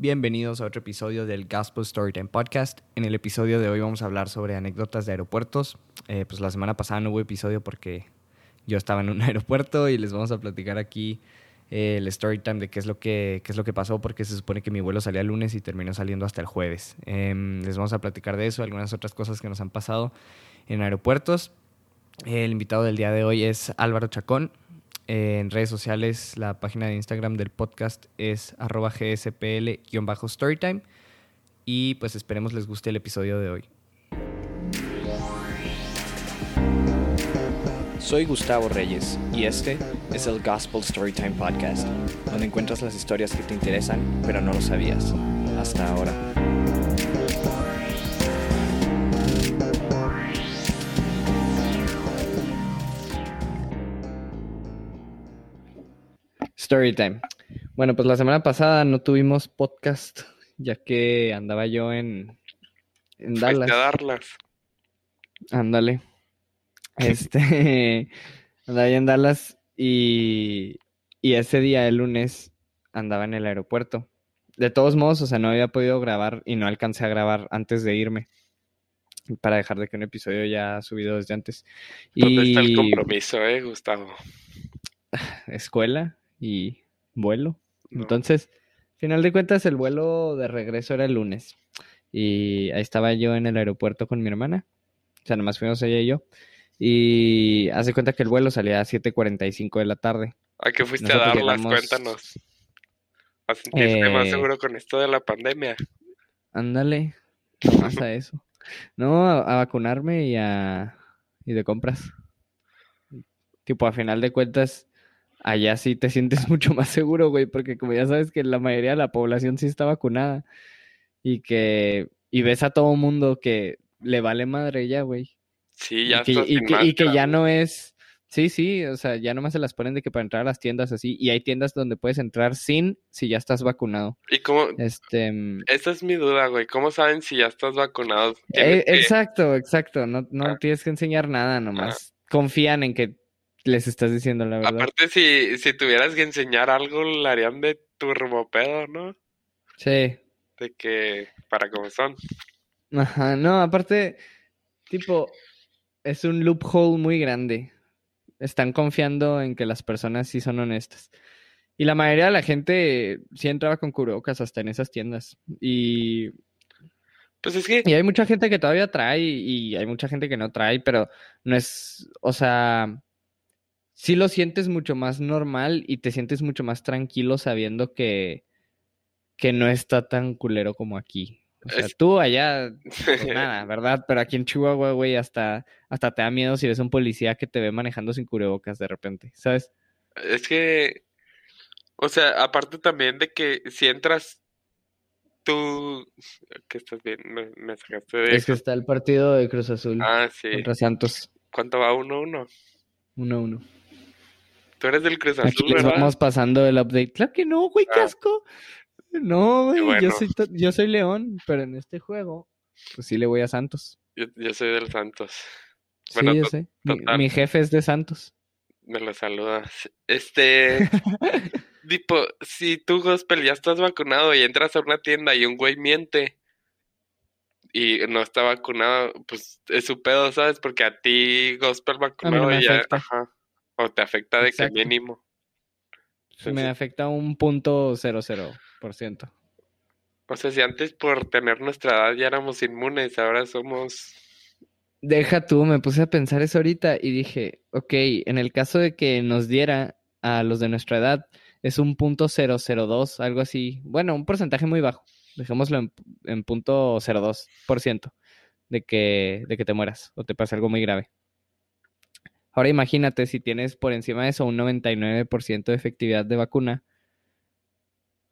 Bienvenidos a otro episodio del Gospel Storytime Podcast. En el episodio de hoy vamos a hablar sobre anécdotas de aeropuertos. Eh, pues la semana pasada no hubo episodio porque yo estaba en un aeropuerto y les vamos a platicar aquí eh, el story time de qué es, lo que, qué es lo que pasó porque se supone que mi vuelo salía el lunes y terminó saliendo hasta el jueves. Em, les vamos a platicar de eso, algunas otras cosas que nos han pasado en aeropuertos. El invitado del día de hoy es Álvaro Chacón. En redes sociales, la página de Instagram del podcast es arroba gspl-storytime. Y pues esperemos les guste el episodio de hoy. Soy Gustavo Reyes y este es el Gospel Storytime Podcast, donde encuentras las historias que te interesan pero no lo sabías hasta ahora. Storytime. Bueno, pues la semana pasada no tuvimos podcast ya que andaba yo en, en Dallas. Dallas. Ándale. Este, andaba en Dallas y, y ese día, el lunes, andaba en el aeropuerto. De todos modos, o sea, no había podido grabar y no alcancé a grabar antes de irme. Para dejar de que un episodio ya subido desde antes. ¿Dónde está el compromiso, eh, Gustavo? Escuela y vuelo. Entonces, final de cuentas, el vuelo de regreso era el lunes. Y ahí estaba yo en el aeropuerto con mi hermana. O sea, nomás fuimos ella y yo. Y hace cuenta que el vuelo salía a 7.45 de la tarde. ¿A qué fuiste a darlas? Cuéntanos. ¿A sentirte más Eh, seguro con esto de la pandemia? Ándale, nomás a eso. No, a, a vacunarme y a y de compras. Tipo, a final de cuentas, allá sí te sientes mucho más seguro, güey, porque como ya sabes que la mayoría de la población sí está vacunada y que y ves a todo mundo que le vale madre ya, güey. Sí, ya y que, y que- y que ya no es, sí, sí, o sea, ya nomás se las ponen de que para entrar a las tiendas así, y hay tiendas donde puedes entrar sin si ya estás vacunado. ¿Y cómo? Este, mm, Esa es mi duda, güey. ¿Cómo saben si ya estás vacunado? eh, exacto, exacto, no, no Ah. tienes que enseñar nada, nomás confían en que les estás diciendo la verdad. Aparte, si, si tuvieras que enseñar algo, lo harían de turbopedo, ¿no? Sí, De que, para cómo son. ajá, no, aparte, tipo, es un loophole muy grande. Están confiando en que las personas sí son honestas. Y la mayoría de la gente sí entraba con cubrebocas hasta en esas tiendas. Y, Pues es que, y hay mucha gente que todavía trae y hay mucha gente que no trae, pero no es, o sea, sí lo sientes mucho más normal y te sientes mucho más tranquilo sabiendo que, que no está tan culero como aquí. O sea, tú allá, pues nada, ¿verdad? Pero aquí en Chihuahua, güey, hasta, hasta te da miedo si ves a un policía que te ve manejando sin cubrebocas de repente, ¿sabes? es que, o sea, aparte también de que si entras tú, ¿qué estás viendo? Me, me sacaste de Es que está el partido de Cruz Azul Ah, sí. contra Santos, ¿Cuánto va? ¿Uno, uno? 1-1. Tú eres del Cruz Aquí Azul, les ¿verdad? vamos pasando el update. Claro que no, güey, Ah. casco. No, güey, yo soy, yo soy León, pero en este juego, pues sí le voy a Santos. Yo, yo soy del Santos. Sí, Bueno, yo to- sé. Mi, jefe es de Santos. Me lo saludas. Este, tipo, si tú, Gospel, ya estás vacunado y entras a una tienda y un güey miente y no está vacunado, pues es su pedo, ¿sabes? Porque a ti, Gospel vacunado, me ya, afecta. ajá, o te afecta de Exacto. que mínimo. Me Entonces, afecta un punto cero cero por ciento. o sea, si antes por tener nuestra edad ya éramos inmunes, ahora somos... Deja tú, me puse a pensar eso ahorita y dije, ok, en el caso de que nos diera a los de nuestra edad, es un punto cero cero dos, algo así. Bueno, un porcentaje muy bajo. Dejémoslo en, en punto cero dos por ciento de que, de que te mueras o te pase algo muy grave. Ahora imagínate si tienes por encima de eso un 99% de efectividad de vacuna.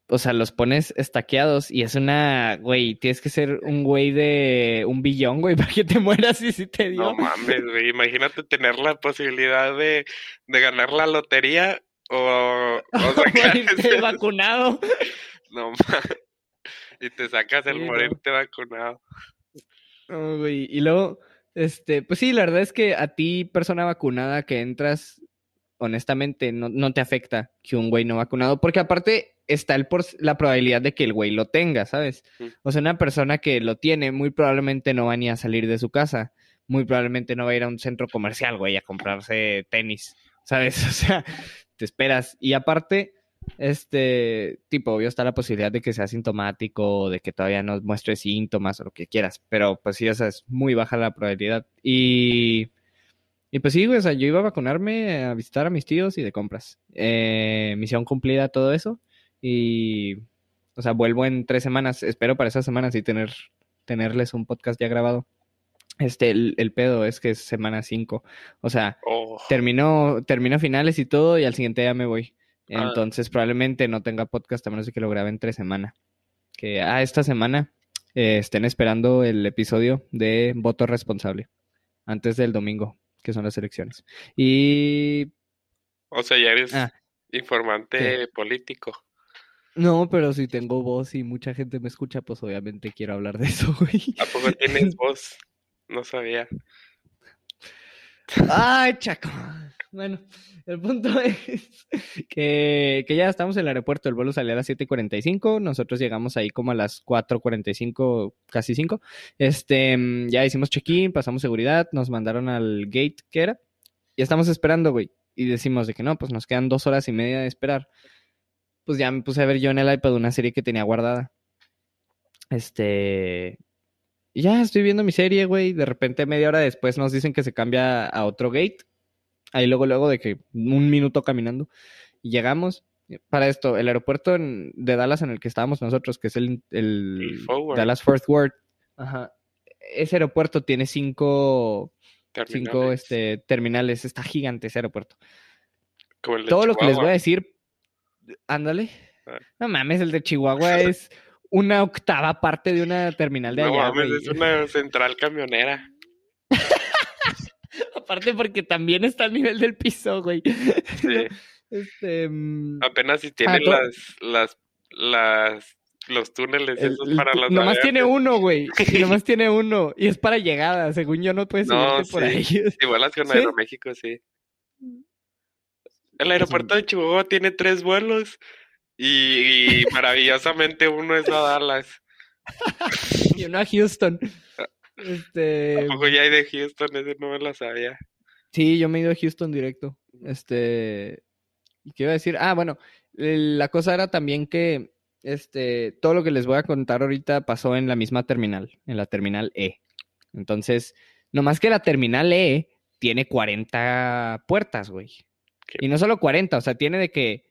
O sea, los pones estaqueados y es una, güey, tienes que ser un güey de un billón, güey, para que te mueras y si te dio. No mames, güey, imagínate tener la posibilidad de, de ganar la lotería o, o morirte vacunado. No mames. Y te sacas el Sí, no. morirte vacunado. No, güey. Y luego, este, pues sí, la verdad es que a ti, persona vacunada que entras, honestamente, no, no te afecta que un güey no vacunado, porque aparte está el por, la probabilidad de que el güey lo tenga, ¿sabes? O sea, una persona que lo tiene muy probablemente no va ni a salir de su casa, muy probablemente no va a ir a un centro comercial, güey, a comprarse tenis, ¿sabes? O sea, te esperas. Y aparte, este, tipo, obvio está la posibilidad de que sea sintomático, de que todavía no muestre síntomas o lo que quieras, pero pues sí, o sea, es muy baja la probabilidad. Y, y pues sí, o sea, yo iba a vacunarme, a visitar a mis tíos y de compras. Eh, misión cumplida, todo eso. Y, o sea, vuelvo en tres semanas. Espero para esas semanas sí tener, tenerles un podcast ya grabado. Este, el, el pedo es que es semana cinco. O sea, Oh, termino, termino finales y todo y al siguiente día me voy. Ah. Entonces probablemente no tenga podcast a menos de que lo grabe entre semana. Que, ah, esta semana eh, estén esperando el episodio de voto responsable antes del domingo, que son las elecciones. Y o sea, ya eres Ah, informante político. no, pero si tengo voz y mucha gente me escucha, pues obviamente quiero hablar de eso, güey. ¿A poco tienes voz? No sabía. Ay, Chaco. Bueno, el punto es que, que ya estamos en el aeropuerto. El vuelo salió a las 7:45. Nosotros llegamos ahí como a las 4:45, casi 5. Este, mm, ya hicimos check-in, pasamos seguridad, nos mandaron al gate que era. Y estamos esperando, güey. Y decimos de que no, pues nos quedan dos horas y media de esperar. Pues ya me puse a ver yo en el iPad una serie que tenía guardada. Este. Y ya estoy viendo mi serie, güey. De repente, media hora después, nos dicen que se cambia a otro gate. Ahí luego, luego de que un minuto caminando. Y llegamos. Para esto, el aeropuerto en- de Dallas en el que estábamos nosotros, que es el, el El Forward. Dallas Fort Worth. Ajá. Ese aeropuerto tiene cinco, cinco Terminales. este, terminales. Está gigante ese aeropuerto. Como el de Todo lo que les voy a Chihuahua. decir, ándale. Ah. No mames, el de Chihuahua es una octava parte de una terminal de No allá, mames, güey. es una central camionera. Aparte porque también está al nivel del piso, güey. Sí. Este, mm, Apenas si tiene Ah, las, las, las, los túneles el- esos para los nomás tiene uno, güey. Y nomás tiene uno. Y es para llegada. Según yo, no puedes No, subirte por sí. ahí. Vuelas con ¿Sí? Aeroméxico, sí. El aeropuerto de Chihuahua tiene tres vuelos y, y maravillosamente uno es a Dallas. Y uno a Houston. Este. Tampoco ya hay de Houston, ese no me lo sabía. Sí, yo me he ido a Houston directo. Este. ¿Y qué iba a decir? Ah, bueno, la cosa era también que este, todo lo que les voy a contar ahorita pasó en la misma terminal, en la terminal E. Entonces, nomás que la terminal E tiene 40 puertas, güey. Qué- Y no solo 40, o sea, tiene de que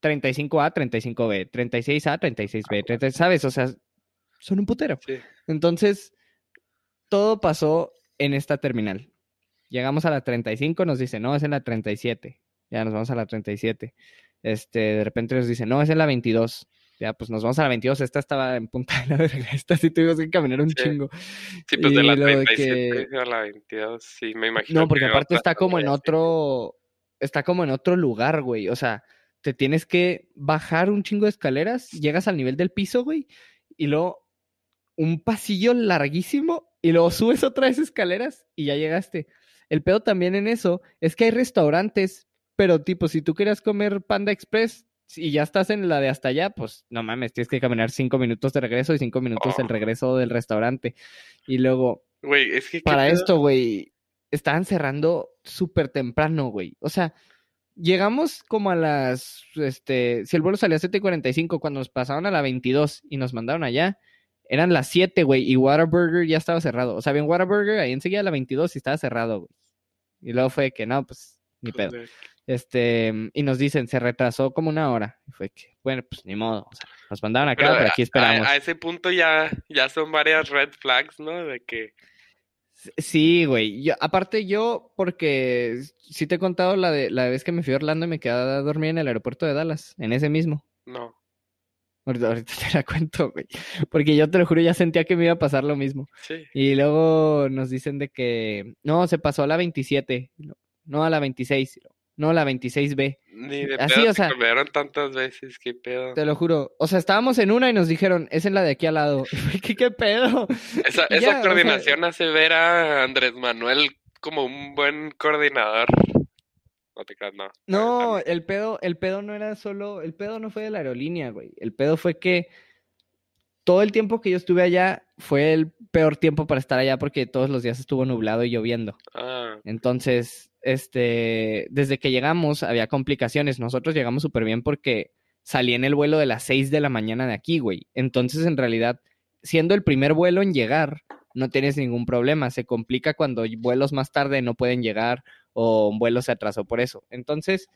35A, 35B, 36A, 36B, 30, ¿sabes? O sea, son un putero. Sí. Entonces, todo pasó en esta terminal. Llegamos a la 35, nos dice, no, es en la 37. Ya nos vamos a la 37. Este, de repente nos dice, no, es en la 22. Ya, pues nos vamos a la 22. Esta estaba en punta de la verga. Esta sí tuvimos que caminar un Sí. chingo. Sí, pues de la lo de 37 que- a la 22, sí, me imagino. No, porque que aparte está como en otro, está como en otro lugar, güey. O sea, te tienes que bajar un chingo de escaleras, llegas al nivel del piso, güey, y luego un pasillo larguísimo y luego subes otra vez escaleras y ya llegaste. El pedo también en eso es que hay restaurantes, pero tipo, si tú querías comer Panda Express y ya estás en la de hasta allá, pues no mames, tienes que caminar cinco minutos de regreso y cinco minutos del Oh. regreso del restaurante. Y luego, Güey, es que. ¿qué para esto, güey, estaban cerrando súper temprano, güey. O sea, llegamos como a las, este, si el vuelo salía a 7.45, cuando nos pasaron a la 22 y nos mandaron allá, eran las 7, güey, y Whataburger ya estaba cerrado. O sea, bien Whataburger ahí enseguida a la 22 y estaba cerrado, güey. Y luego fue que, no, pues, ni pedo. Este, y nos dicen, se retrasó como una hora. Y fue que, bueno, pues ni modo. O sea, nos mandaron acá, Pero pero aquí esperamos. A, a ese punto ya, ya son varias red flags, ¿no? De que. Sí, güey. Yo, aparte yo, porque sí te he contado la de la vez que me fui a Orlando y me quedé a dormir en el aeropuerto de Dallas, en ese mismo. No. Ahorita, ahorita te la cuento, güey. Porque yo te lo juro, ya sentía que me iba a pasar lo mismo. Sí. Y luego nos dicen de que, no, se pasó a la 27, no a la 26, no a la 26B. Ni de Así, pedo o se sea- tantas veces, qué pedo. Te lo juro. O sea, estábamos en una y nos dijeron, es en la de aquí al lado. ¿Qué pedo? Esa, esa ya, o sea- coordinación hace ver a Andrés Manuel como un buen coordinador. No te creas, no. No, el pedo, el pedo no era solo, el pedo no fue de la aerolínea, güey. El pedo fue que todo el tiempo que yo estuve allá fue el peor tiempo para estar allá porque todos los días estuvo nublado y lloviendo. Ah, Entonces, este, desde que llegamos había complicaciones. Nosotros llegamos súper bien porque salí en el vuelo de las 6 de la mañana de aquí, güey. Entonces, en realidad, siendo el primer vuelo en llegar, no tienes ningún problema. Se complica cuando vuelos más tarde no pueden llegar o un vuelo se atrasó por eso. Entonces,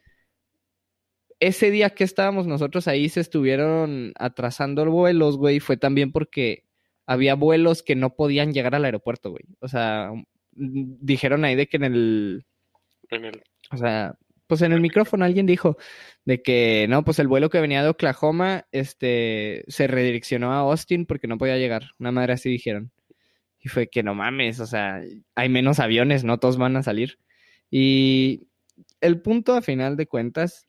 ese día que estábamos nosotros ahí se estuvieron atrasando vuelos, güey, fue también porque había vuelos que no podían llegar al aeropuerto, güey. O sea, mm, dijeron ahí de que en el, en el... o sea, pues en el micrófono alguien dijo de que no, pues el vuelo que venía de Oklahoma, este, se redireccionó a Austin porque no podía llegar. Una madre así dijeron. Y fue que no mames, o sea, hay menos aviones, no todos van a salir. Y el punto a final de cuentas,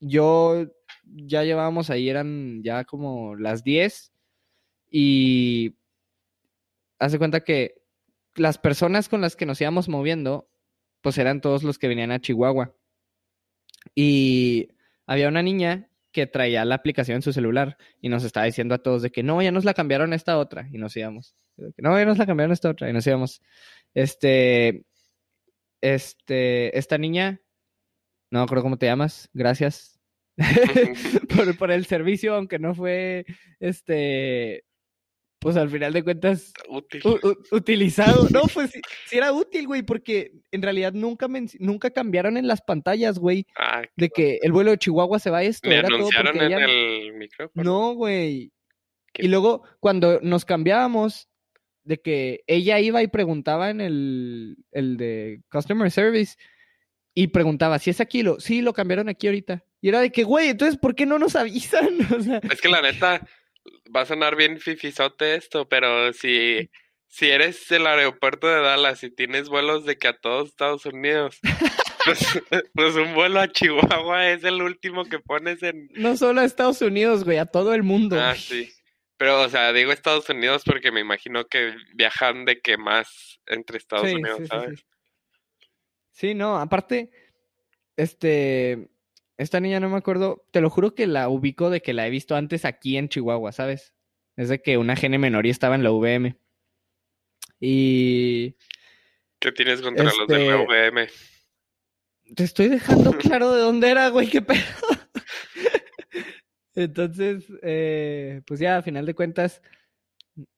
yo ya llevábamos ahí, eran ya como las 10 y hace cuenta que las personas con las que nos íbamos moviendo, pues eran todos los que venían a Chihuahua. Y había una niña que traía la aplicación en su celular y nos estaba diciendo a todos de que no, ya nos la cambiaron a esta otra y nos íbamos. No, ya nos la cambiaron a esta otra y nos íbamos. Este, este, esta niña, no acuerdo cómo te llamas, gracias por, por el servicio, aunque no fue, este, pues al final de cuentas, Útil. utilizado. No, pues sí, sí era útil, güey, porque en realidad nunca, men- nunca cambiaron en las pantallas, güey, Ah, de que el vuelo de Chihuahua se va a esto. me Era anunciaron en ella- el micrófono. No, güey. ¿Qué? Y luego, cuando nos cambiábamos, de que ella iba y preguntaba en el, el de Customer Service y preguntaba, si es aquí, lo, sí, lo cambiaron aquí ahorita. Y era de que, güey, entonces, ¿por qué no nos avisan? O sea, Es que la neta, va a sonar bien fifisote esto, pero si, si eres el aeropuerto de Dallas y tienes vuelos de que a todos Estados Unidos, pues, pues un vuelo a Chihuahua es el último que pones en... no solo a Estados Unidos, güey, a todo el mundo. Ah, sí. Pero, o sea, digo Estados Unidos porque me imagino que viajan de que más entre Estados Sí, Unidos, sí, ¿sabes? sí. Sí, no, aparte, este, esta niña no me acuerdo, te lo juro que la ubico de que la he visto antes aquí en Chihuahua, ¿sabes? Es de que una gene menor y estaba en la VM. Y ¿Qué tienes contra los del Este, UVM? te estoy dejando claro de dónde era, güey, qué pedo. Entonces, eh, pues ya, a final de cuentas,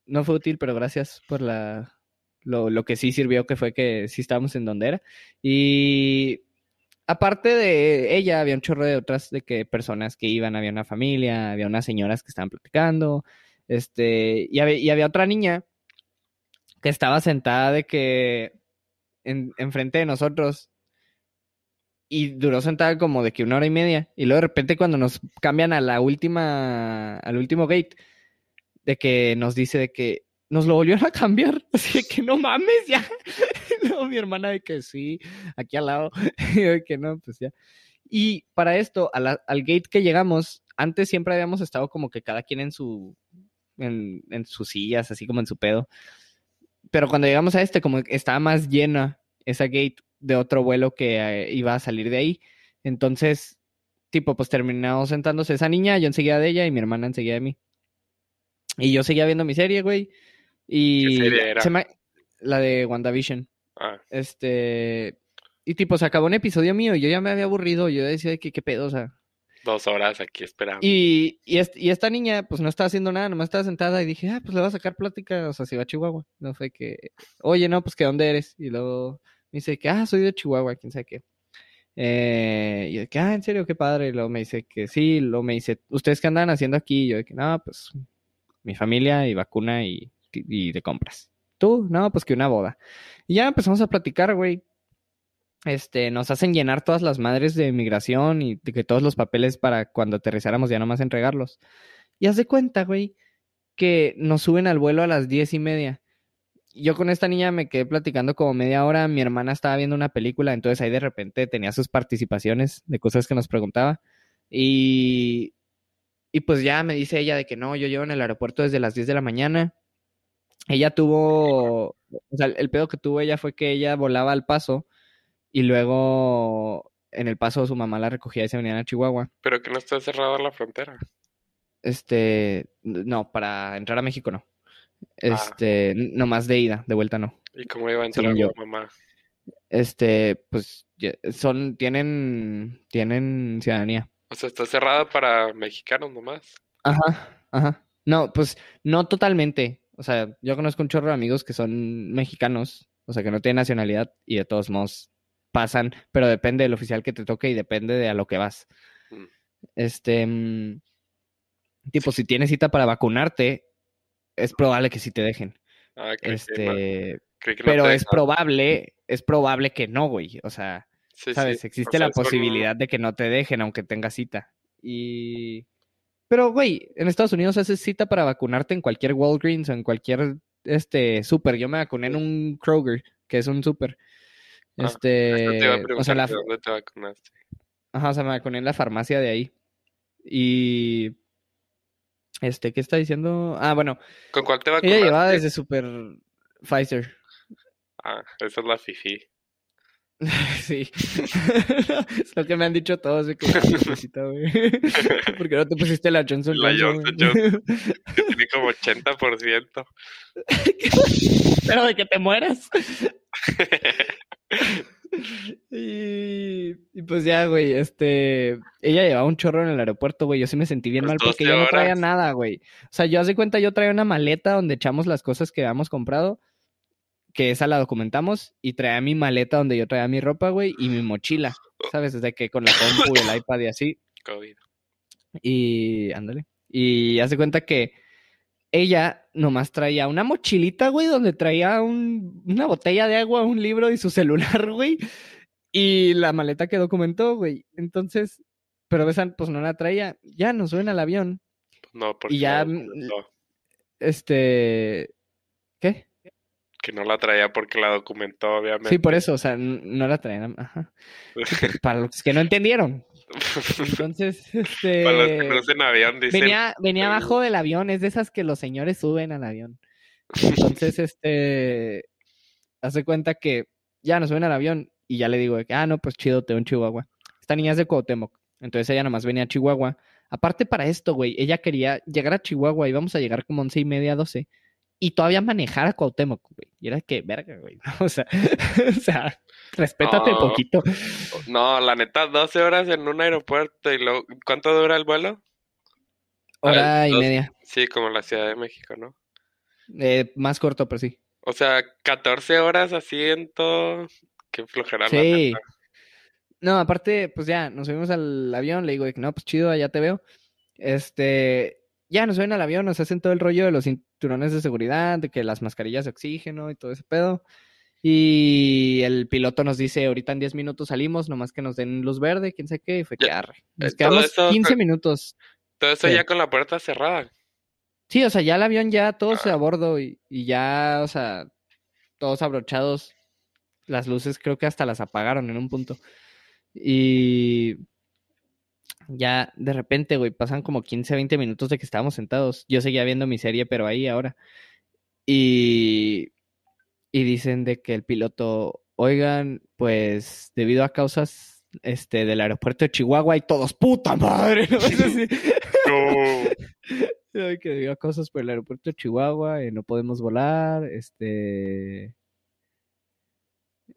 no fue útil, pero gracias por la lo, lo que sí sirvió, que fue que sí estábamos en donde era. Y aparte de ella, había un chorro de otras de que personas que iban, había una familia, había unas señoras que estaban platicando, este, y había, otra niña que estaba sentada de que en, enfrente de nosotros y duró sentada como de que una hora y media. Y luego de repente cuando nos cambian a la última, al último gate, de que nos dice de que nos lo volvieron a cambiar. Así que no mames ya. Luego mi hermana de que sí, aquí al lado. Y de que no, pues ya. Y para esto, al gate que llegamos, antes siempre habíamos estado como que cada quien en su, en, en sus sillas, así como en su pedo. Pero cuando llegamos a este, como estaba más llena esa gate de otro vuelo que eh, iba a salir de ahí. Entonces, tipo, pues terminamos sentándose esa niña, yo enseguida de ella y mi hermana enseguida de mí. Y yo seguía viendo mi serie, güey. Y ¿Qué serie era? se me- la de WandaVision. Ah, Este. Y tipo, se acabó un episodio mío y yo ya me había aburrido. Yo decía que qué pedo, o sea. dos horas aquí esperando. Y, y, est- y esta niña, pues no estaba haciendo nada, nomás estaba sentada y dije, ah, pues le voy a sacar plática, o sea, si va a Chihuahua. No fue que, oye, no, pues que dónde eres. Y luego me dice que, ah, soy de Chihuahua, quién sabe qué. Eh, y yo que, ah, en serio, qué padre. Y luego me dice que sí, luego me dice, ¿ustedes qué andan haciendo aquí? Y yo que, no, pues mi familia y vacuna y, y de compras. ¿Tú? No, pues que una boda. Y ya empezamos a platicar, güey. Este, nos hacen llenar todas las madres de migración y de que todos los papeles para cuando aterrizáramos ya nomás entregarlos. Y haz de cuenta, güey, que nos suben al vuelo a las diez y media. Yo con esta niña me quedé platicando como media hora. Mi hermana estaba viendo una película, entonces ahí de repente tenía sus participaciones de cosas que nos preguntaba. Y, y pues ya me dice ella de que no, yo llevo en el aeropuerto desde las 10 de la mañana. Ella tuvo, o sea, el pedo que tuvo ella fue que ella volaba al paso y luego en el paso su mamá la recogía y se venían a Chihuahua. Pero que no está cerrada la frontera. Este, no, para entrar a México no. Este, nomás de ida, de vuelta no. ¿Y cómo iba a entrar yo. mamá? Este, pues son, tienen, tienen ciudadanía. O sea, está cerrada para mexicanos nomás. Ajá, ajá. No, pues no totalmente. O sea, yo conozco un chorro de amigos que son mexicanos, o sea, que no tienen nacionalidad y de todos modos pasan, pero depende del oficial que te toque y depende de a lo que vas. Mm. Este, mm, tipo, si tienes cita para vacunarte, es probable que sí te dejen. Ah, Este, creí que no pero te es probable, es probable que no, güey. O sea, Sí, sí. ¿sabes? O Existe sea, la posibilidad de que no te dejen aunque tengas cita. Y... Pero, güey, en Estados Unidos haces cita para vacunarte en cualquier Walgreens o en cualquier este super. Yo me vacuné en un Kroger, que es un super. Ah, te Este, iba a o sea, preguntar la, de dónde te vacunaste. ajá, o sea, me vacuné en la farmacia de ahí. Y este, ¿qué está diciendo? Ah, bueno, ¿Con cuál te ella vacunaste? llevaba desde super Pfizer. Ah, esa es la fifi. Sí. es lo que me han dicho todos de que "Ah, necesito, güey. ¿Por qué no te pusiste la Johnson La Johnson, Johnson? Que tiene como 80%. Pero de que te mueras. Y, y pues ya, güey, este, ella llevaba un chorro en el aeropuerto, güey, yo sí me sentí bien Pues mal porque 12 yo no traía nada, güey. O sea, yo hace cuenta, yo traía una maleta donde echamos las cosas que habíamos comprado, que esa la documentamos, y traía mi maleta donde yo traía mi ropa, güey, y mi mochila, ¿sabes? Desde que con la compu y el iPad y así. COVID. Y ándale. Y hace cuenta que ella nomás traía una mochilita, güey, donde traía un- una botella de agua, un libro y su celular, güey. Y la maleta que documentó, güey. Entonces, pero esa pues no la traía. Ya nos suben al avión. No, porque ya, la mm. Este. ¿Qué? que no la traía porque la documentó, obviamente. Sí, por eso, o sea, no la traían. Ajá. Para los que no entendieron. Entonces, este. Para los que no usen avión, dicen. Venía, venía abajo del avión, es de esas que los señores suben al avión. Entonces, este, hace cuenta que ya nos suben al avión y ya le digo ah, no, pues chido, te en Chihuahua. Esta niña es de Cuauhtémoc, entonces ella nomás venía a Chihuahua. Aparte para esto, güey, ella quería llegar a Chihuahua y vamos a llegar como once y media, doce. Y todavía manejar a Cuauhtémoc, güey. Y era que, verga, güey. O sea, o sea, respétate No. poquito. No, la neta, 12 horas en un aeropuerto y luego, ¿cuánto dura el vuelo? Hora y dos- media. Sí, como la Ciudad de México, ¿no? Eh, más corto, pero sí. O sea, 14 horas así en todo. Qué flojera Sí. No, aparte, pues ya, nos subimos al avión, le digo no, pues chido, allá te veo. Este, ya nos suben al avión, nos hacen todo el rollo de los cinturones de seguridad, de que las mascarillas de oxígeno y todo ese pedo. Y el piloto nos dice, ahorita en 10 minutos salimos, nomás que nos den luz verde, quién sabe qué, y fue que arre. Nos eh, todo quedamos eso- 15 minutos. Todo eso Sí. ya con la puerta cerrada. Sí, o sea, ya el avión ya todos Ah. a bordo y, y ya, o sea, todos abrochados. Las luces creo que hasta las apagaron en un punto. Y ya de repente, güey, pasan como 15, 20 minutos de que estábamos sentados. Yo seguía viendo mi serie, pero ahí ahora. Y, y dicen de que el piloto, oigan, pues debido a causas este, del aeropuerto de Chihuahua y todos, puta madre. ¿no? No. Que debido a cosas por el aeropuerto de Chihuahua, eh, no podemos volar, este,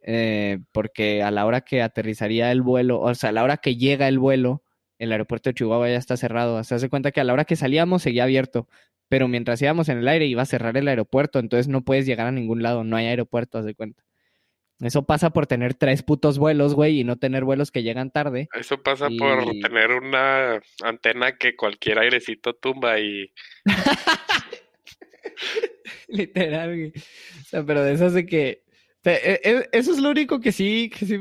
eh, porque a la hora que aterrizaría el vuelo, o sea, a la hora que llega el vuelo, el aeropuerto de Chihuahua ya está cerrado. Se hace cuenta que a la hora que salíamos seguía abierto, pero mientras íbamos en el aire iba a cerrar el aeropuerto, entonces no puedes llegar a ningún lado, no hay aeropuerto, haz de cuenta. Eso pasa por tener tres putos vuelos, güey, y no tener vuelos que llegan tarde. Eso pasa por tener una antena que cualquier airecito tumba y Literal, güey. O sea, pero de esas de que. o sea, e- e- eso es lo único que sí, que sí.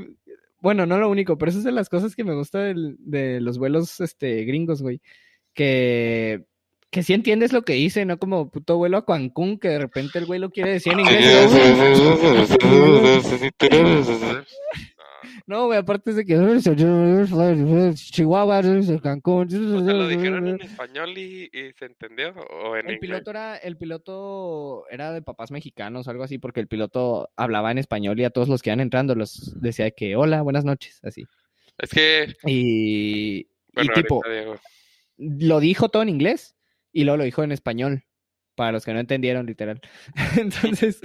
Bueno, no lo único, pero eso es de las cosas que me gusta del- de los vuelos este, gringos, güey. Que. Que sí entiendes lo que dice, no como puto vuelo a Cancún, que de repente el güey lo quiere decir en inglés. No, güey, aparte es de que. Chihuahua, Cancún. O sea, lo dijeron en español y, y se entendió o en El inglés. piloto era, el piloto era de papás mexicanos, algo así, porque el piloto hablaba en español y a todos los que iban entrando los decía de que hola, buenas noches, así. Es que, Y, bueno, y tipo, lo dijo todo en inglés y luego lo dijo en español, para los que no entendieron literal. Entonces,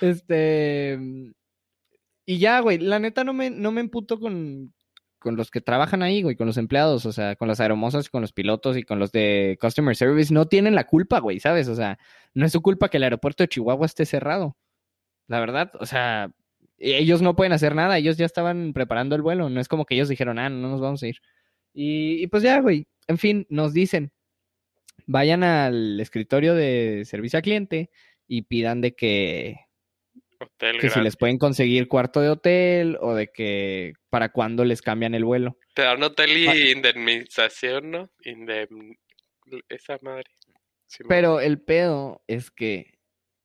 este... Y ya, güey, la neta no me, no me emputo con, con los que trabajan ahí, güey, con los empleados, o sea, con las aeromosas, con los pilotos y con los de Customer Service. No tienen la culpa, güey, ¿sabes? O sea, no es su culpa que el aeropuerto de Chihuahua esté cerrado. La verdad, o sea, ellos no pueden hacer nada, ellos ya estaban preparando el vuelo, no es como que ellos dijeron, ah, no nos vamos a ir. Y, y pues ya, güey, en fin, nos dicen, vayan al escritorio de servicio al cliente y pidan de que, Hotel que si les pueden conseguir cuarto de hotel o de que para cuándo les cambian el vuelo. Te dan hotel y indemnización, ¿no? Esa madre. Sí, Pero el pedo es que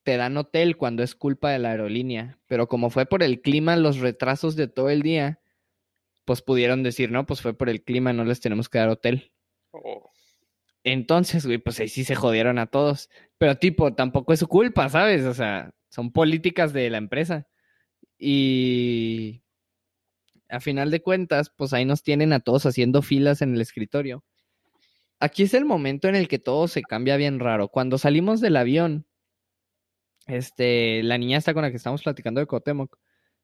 te dan hotel cuando es culpa de la aerolínea, pero como fue por el clima, los retrasos de todo el día, pues pudieron decir, no, pues fue por el clima, no les tenemos que dar hotel. Oh, Entonces, güey, pues ahí sí se jodieron a todos. Pero tipo, tampoco es su culpa, ¿sabes? O sea, son políticas de la empresa. Y a final de cuentas, pues ahí nos tienen a todos haciendo filas en el escritorio. Aquí es el momento en el que todo se cambia bien raro. Cuando salimos del avión, este, la niña está con la que estamos platicando de Cotemoc,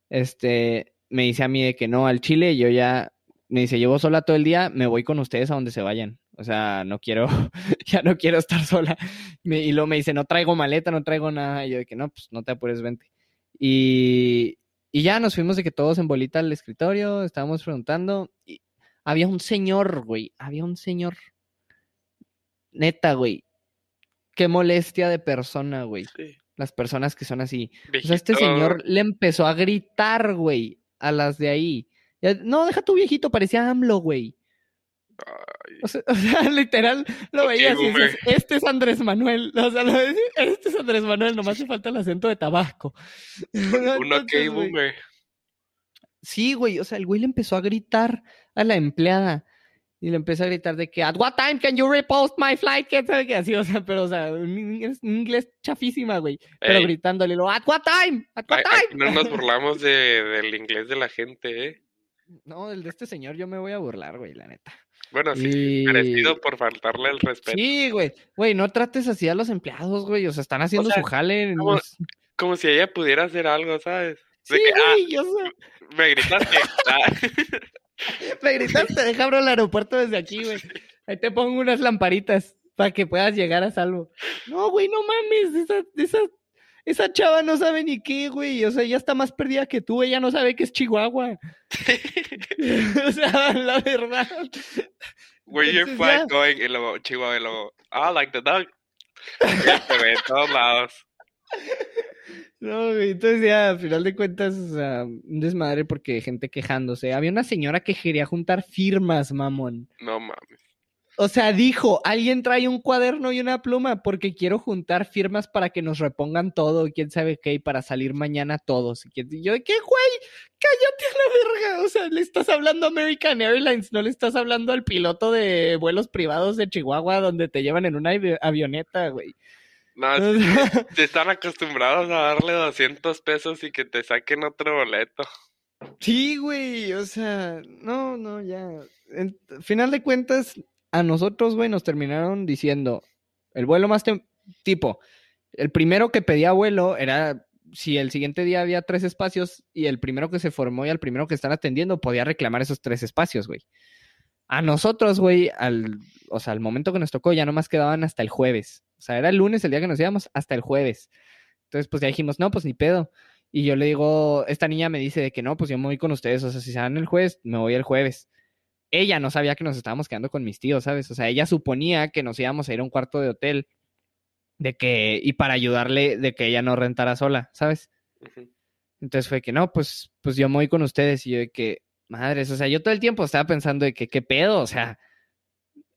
este, me dice a mí de que no, al Chile, yo ya, me dice, llevo sola todo el día, me voy con ustedes a donde se vayan. O sea, no quiero, ya no quiero estar sola. Me- y luego me dice, no traigo maleta, no traigo nada. Y yo de que no, pues no te apures, vente. Y, y ya nos fuimos de que todos en bolita al escritorio, estábamos preguntando. Y había un señor, güey, había un señor. Neta, güey. Qué molestia de persona, güey. sí. Las personas que son así. O sea, este señor le empezó a gritar, güey, a las de ahí. No, deja tu viejito, parecía AMLO, güey. O sea, o sea, literal, lo veías y dices, este es Andrés Manuel. O sea, lo ves, este es Andrés Manuel, nomás le falta el acento de Tabasco. ¿No? un ok Entonces, güey, boomer. Sí, güey, o sea, el güey le empezó a gritar a la empleada. Y le empezó a gritar de que, ¿At what time can you repost my flight? ¿Qué sabe qué así? O sea, pero, o sea, un inglés, un inglés chafísima, güey. Pero Ey, gritándole, lo, ¿At what time? ¿At what time? no nos burlamos de, del inglés de la gente, ¿eh? No, el de este señor yo me voy a burlar, güey, la neta. Bueno, sí, Y- merecido por faltarle el respeto. Sí, güey. Güey, no trates así a los empleados, güey. O sea, están haciendo sea, su jale. Como si ella pudiera hacer algo, ¿sabes? De Sí, que, ah, güey, yo sé. me gritaste. Ah, Me gritaste, deja abro el aeropuerto desde aquí, güey. Ahí te pongo unas lamparitas para que puedas llegar a salvo. No, güey, no mames. Esa, esa, esa chava no sabe ni qué, güey. O sea, ella está más perdida que tú. Ella no sabe que es Chihuahua. o sea, la verdad. Where your flight ya. going? Y luego, Chihuahua, y luego, ah, like the dog. Este, güey, en todos lados. No, güey, entonces ya, al final de cuentas, o sea, un desmadre porque gente quejándose. Había una señora que quería juntar firmas, mamón. No mames. O sea, dijo, alguien trae un cuaderno y una pluma porque quiero juntar firmas para que nos repongan todo, quién sabe qué, y para salir mañana todos. Y yo, ¿qué, güey? Cállate a la verga. O sea, le estás hablando a American Airlines, no le estás hablando al piloto de vuelos privados de Chihuahua donde te llevan en una avi- avioneta, güey. No, O es- sea, te están acostumbrados a darle 200 pesos y que te saquen otro boleto. Sí, güey, o sea, no, no, ya. En final de cuentas, a nosotros, güey, nos terminaron diciendo el vuelo más tipo, el primero que pedía vuelo era si el siguiente día había tres espacios y el primero que se formó y al primero que están atendiendo podía reclamar esos tres espacios, güey. A nosotros, güey, al, o sea, al momento que nos tocó ya nomás quedaban hasta el jueves. O sea, era el lunes el día que nos íbamos hasta el jueves. Entonces, pues ya dijimos, no, pues ni pedo. Y yo le digo, esta niña me dice de que no, pues yo me voy con ustedes, o sea, si se dan el jueves, me voy el jueves. Ella no sabía que nos estábamos quedando con mis tíos, ¿sabes? O sea, ella suponía que nos íbamos a ir a un cuarto de hotel de que, y para ayudarle de que ella no rentara sola, ¿sabes? Entonces fue que no, pues, pues yo me voy con ustedes y yo de que, madres, o sea, yo todo el tiempo estaba pensando de que, ¿qué pedo? O sea,